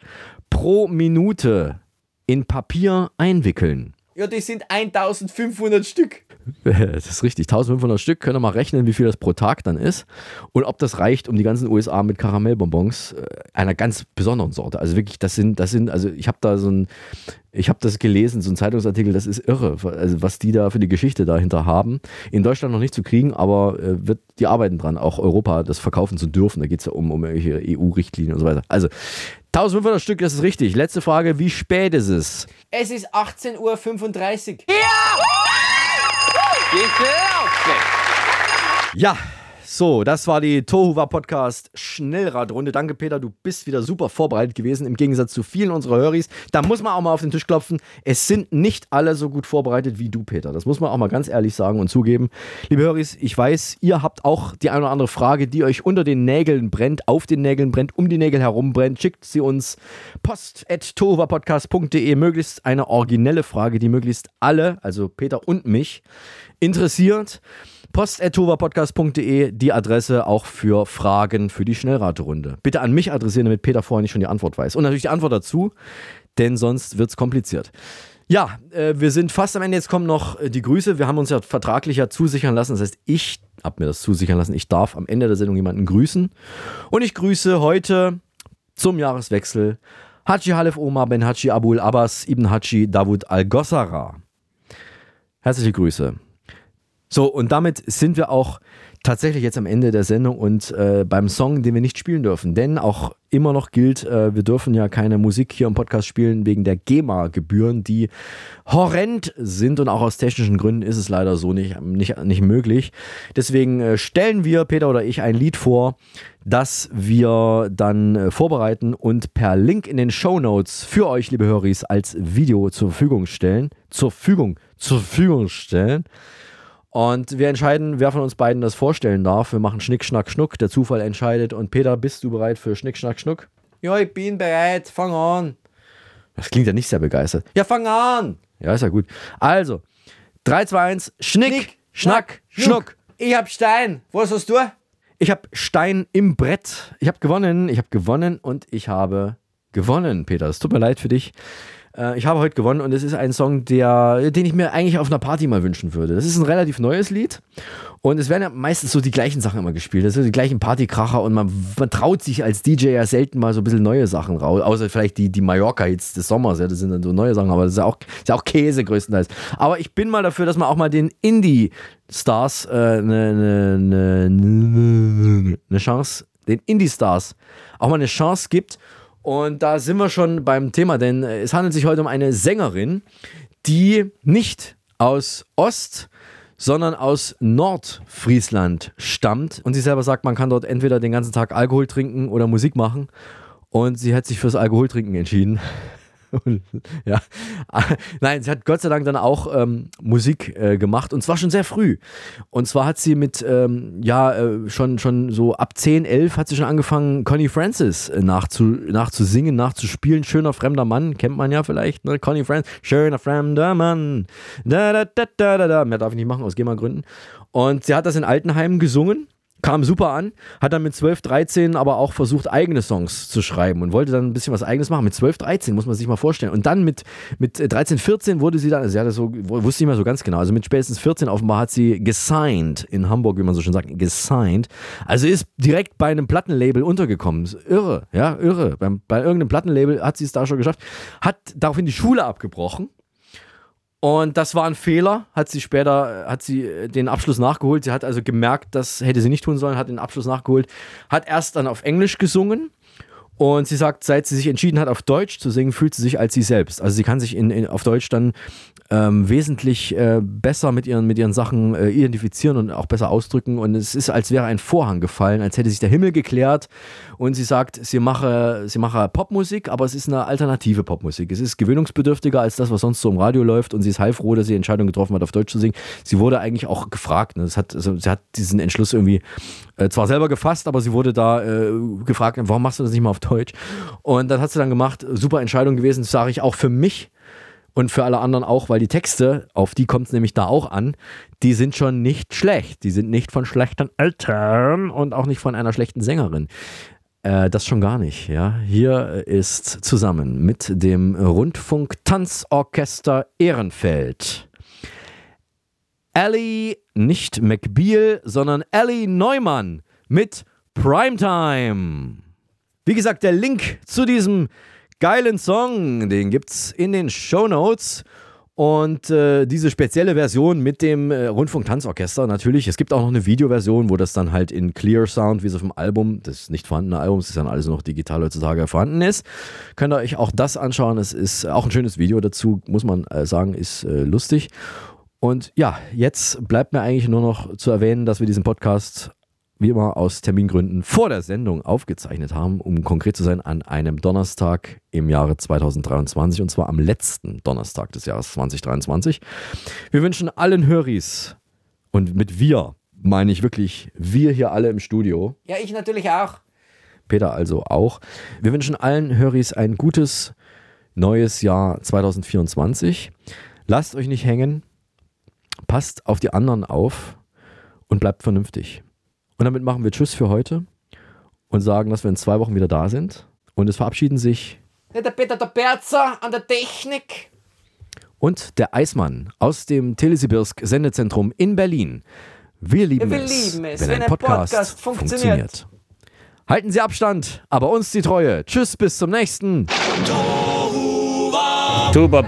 pro Minute in Papier einwickeln? Ja, das sind 1500 Stück. Das ist richtig. 1500 Stück. Können wir mal rechnen, wie viel das pro Tag dann ist. Und ob das reicht, um die ganzen USA mit Karamellbonbons äh, einer ganz besonderen Sorte. Also wirklich, das sind, das sind, also ich habe da so ein, ich habe das gelesen, so ein Zeitungsartikel, das ist irre, also was die da für die Geschichte dahinter haben. In Deutschland noch nicht zu kriegen, aber äh, wird die arbeiten dran, auch Europa das verkaufen zu dürfen. Da geht es ja um, um irgendwelche EU-Richtlinien und so weiter. Also 1500 Stück, das ist richtig. Letzte Frage, wie spät ist es? Es ist 18.35 Uhr. Ja, so, das war die Tohuwa Podcast Schnellradrunde. Danke, Peter, du bist wieder super vorbereitet gewesen, im Gegensatz zu vielen unserer Höris. Da muss man auch mal auf den Tisch klopfen. Es sind nicht alle so gut vorbereitet wie du, Peter. Das muss man auch mal ganz ehrlich sagen und zugeben. Liebe Höris, ich weiß, ihr habt auch die eine oder andere Frage, die euch unter den Nägeln brennt, auf den Nägeln brennt, um die Nägel herum brennt. Schickt sie uns post.tohuwapodcast.de. Möglichst eine originelle Frage, die möglichst alle, also Peter und mich, interessiert post.tovapodcast.de die Adresse auch für Fragen für die Schnellraterunde. Bitte an mich adressieren, damit Peter vorher nicht schon die Antwort weiß. Und natürlich die Antwort dazu, denn sonst wird es kompliziert. Ja, äh, wir sind fast am Ende. Jetzt kommen noch äh, die Grüße. Wir haben uns ja vertraglich zusichern lassen. Das heißt, ich habe mir das zusichern lassen. Ich darf am Ende der Sendung jemanden grüßen. Und ich grüße heute zum Jahreswechsel Haji Halef Omar Ben Haji Abul Abbas Ibn Haji Davud Al-Gossara. Herzliche Grüße. So, und damit sind wir auch tatsächlich jetzt am Ende der Sendung und äh, beim Song, den wir nicht spielen dürfen. Denn auch immer noch gilt, äh, wir dürfen ja keine Musik hier im Podcast spielen wegen der GEMA-Gebühren, die horrend sind und auch aus technischen Gründen ist es leider so nicht, nicht, nicht möglich. Deswegen äh, stellen wir, Peter oder ich, ein Lied vor, das wir dann äh, vorbereiten und per Link in den Show Notes für euch, liebe Höris, als Video zur Verfügung stellen. Zur Verfügung, zur Verfügung stellen. Und wir entscheiden, wer von uns beiden das vorstellen darf. Wir machen Schnick, Schnack, Schnuck. Der Zufall entscheidet. Und Peter, bist du bereit für Schnick, Schnack, Schnuck? Ja, ich bin bereit. Fang an. Das klingt ja nicht sehr begeistert. Ja, fang an. Ja, ist ja gut. Also, 3, 2, 1, Schnick, Schnick Schnack, Schnuck. Schnuck. Ich hab Stein. Was hast du? Ich hab Stein im Brett. Ich hab gewonnen, ich hab gewonnen und ich habe gewonnen, Peter. Es tut mir leid für dich. Äh, ich habe heute gewonnen und es ist ein Song, der, den ich mir eigentlich auf einer Party mal wünschen würde. Das ist ein relativ neues Lied und es werden ja meistens so die gleichen Sachen immer gespielt. Das sind die gleichen Partykracher und man, man traut sich als DJ ja selten mal so ein bisschen neue Sachen raus, außer vielleicht die, die Mallorca-Hits des Sommers, ja, das sind dann so neue Sachen, aber das ist ja auch, ist ja auch Käse größtenteils. Aber ich bin mal dafür, dass man auch mal den Indie Stars eine äh, ne, ne, ne, ne Chance, den Indie Stars auch mal eine Chance gibt und da sind wir schon beim Thema, denn es handelt sich heute um eine Sängerin, die nicht aus Ost, sondern aus Nordfriesland stammt. Und sie selber sagt, man kann dort entweder den ganzen Tag Alkohol trinken oder Musik machen. Und sie hat sich fürs Alkoholtrinken entschieden. ja. Nein, sie hat Gott sei Dank dann auch ähm, Musik äh, gemacht und zwar schon sehr früh. Und zwar hat sie mit, ähm, ja, äh, schon, schon so ab 10, 11 hat sie schon angefangen, Connie Francis äh, nachzu, nachzusingen, nachzuspielen. Schöner fremder Mann, kennt man ja vielleicht, ne? Connie Francis, schöner fremder Mann. Da, da, da, da, da, da. Mehr darf ich nicht machen, aus GEMA-Gründen. Und sie hat das in Altenheim gesungen kam super an, hat dann mit 12, 13 aber auch versucht, eigene Songs zu schreiben und wollte dann ein bisschen was eigenes machen. Mit 12, 13 muss man sich mal vorstellen. Und dann mit, mit 13, 14 wurde sie dann, also sie hatte so, wusste ich mal so ganz genau, also mit spätestens 14 offenbar hat sie gesigned in Hamburg, wie man so schön sagt, gesigned. Also ist direkt bei einem Plattenlabel untergekommen. Irre, ja, irre. Bei, bei irgendeinem Plattenlabel hat sie es da schon geschafft. Hat daraufhin die Schule abgebrochen und das war ein Fehler, hat sie später, hat sie äh, den Abschluss nachgeholt. Sie hat also gemerkt, das hätte sie nicht tun sollen, hat den Abschluss nachgeholt, hat erst dann auf Englisch gesungen. Und sie sagt, seit sie sich entschieden hat, auf Deutsch zu singen, fühlt sie sich als sie selbst. Also sie kann sich in, in auf Deutsch dann ähm, wesentlich äh, besser mit ihren, mit ihren Sachen äh, identifizieren und auch besser ausdrücken. Und es ist, als wäre ein Vorhang gefallen, als hätte sich der Himmel geklärt. Und sie sagt, sie mache, sie mache Popmusik, aber es ist eine alternative Popmusik. Es ist gewöhnungsbedürftiger als das, was sonst so im Radio läuft. Und sie ist heilfroh, dass sie die Entscheidung getroffen hat, auf Deutsch zu singen. Sie wurde eigentlich auch gefragt. Ne? Das hat, also, sie hat diesen Entschluss irgendwie äh, zwar selber gefasst, aber sie wurde da äh, gefragt, warum machst du das nicht mal auf Deutsch? Und dann hat sie dann gemacht, super Entscheidung gewesen, das sage ich auch für mich und für alle anderen auch, weil die Texte, auf die kommt es nämlich da auch an, die sind schon nicht schlecht. Die sind nicht von schlechten Eltern und auch nicht von einer schlechten Sängerin. Äh, das schon gar nicht. Ja, hier ist zusammen mit dem Rundfunk Tanzorchester Ehrenfeld Ellie, nicht McBeal, sondern Ellie Neumann mit Primetime. Wie gesagt, der Link zu diesem geilen Song, den gibt's in den Show Notes. Und äh, diese spezielle Version mit dem äh, Rundfunk-Tanzorchester natürlich. Es gibt auch noch eine Videoversion, wo das dann halt in Clear Sound, wie so vom Album, das nicht vorhandene Album, das ist dann alles noch digital heutzutage vorhanden ist. Könnt ihr euch auch das anschauen. Es ist auch ein schönes Video dazu, muss man äh, sagen, ist äh, lustig. Und ja, jetzt bleibt mir eigentlich nur noch zu erwähnen, dass wir diesen Podcast wie immer aus Termingründen vor der Sendung aufgezeichnet haben, um konkret zu sein, an einem Donnerstag im Jahre 2023 und zwar am letzten Donnerstag des Jahres 2023. Wir wünschen allen Höris und mit wir meine ich wirklich wir hier alle im Studio. Ja, ich natürlich auch. Peter also auch. Wir wünschen allen Höris ein gutes neues Jahr 2024. Lasst euch nicht hängen, passt auf die anderen auf und bleibt vernünftig. Und damit machen wir Tschüss für heute und sagen, dass wir in zwei Wochen wieder da sind. Und es verabschieden sich der Peter der Berzer an der Technik. und der Eismann aus dem Telesibirsk Sendezentrum in Berlin. Wir lieben, Wir es, lieben es, wenn, wenn ein ein Podcast, Podcast funktioniert. funktioniert. Halten Sie Abstand, aber uns die Treue. Tschüss, bis zum nächsten. Tuba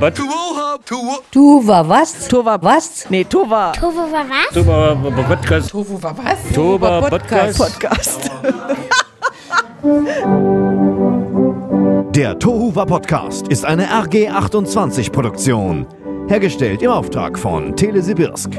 Bad. Tuva was? Tuva was? Nee, Tuva. Tofu war was? Tuba Podcast. Tofu war was? Tuba Podcast. Podcast. Der Tohuwa Podcast ist eine RG28 Produktion. Hergestellt im Auftrag von Telesibirsk.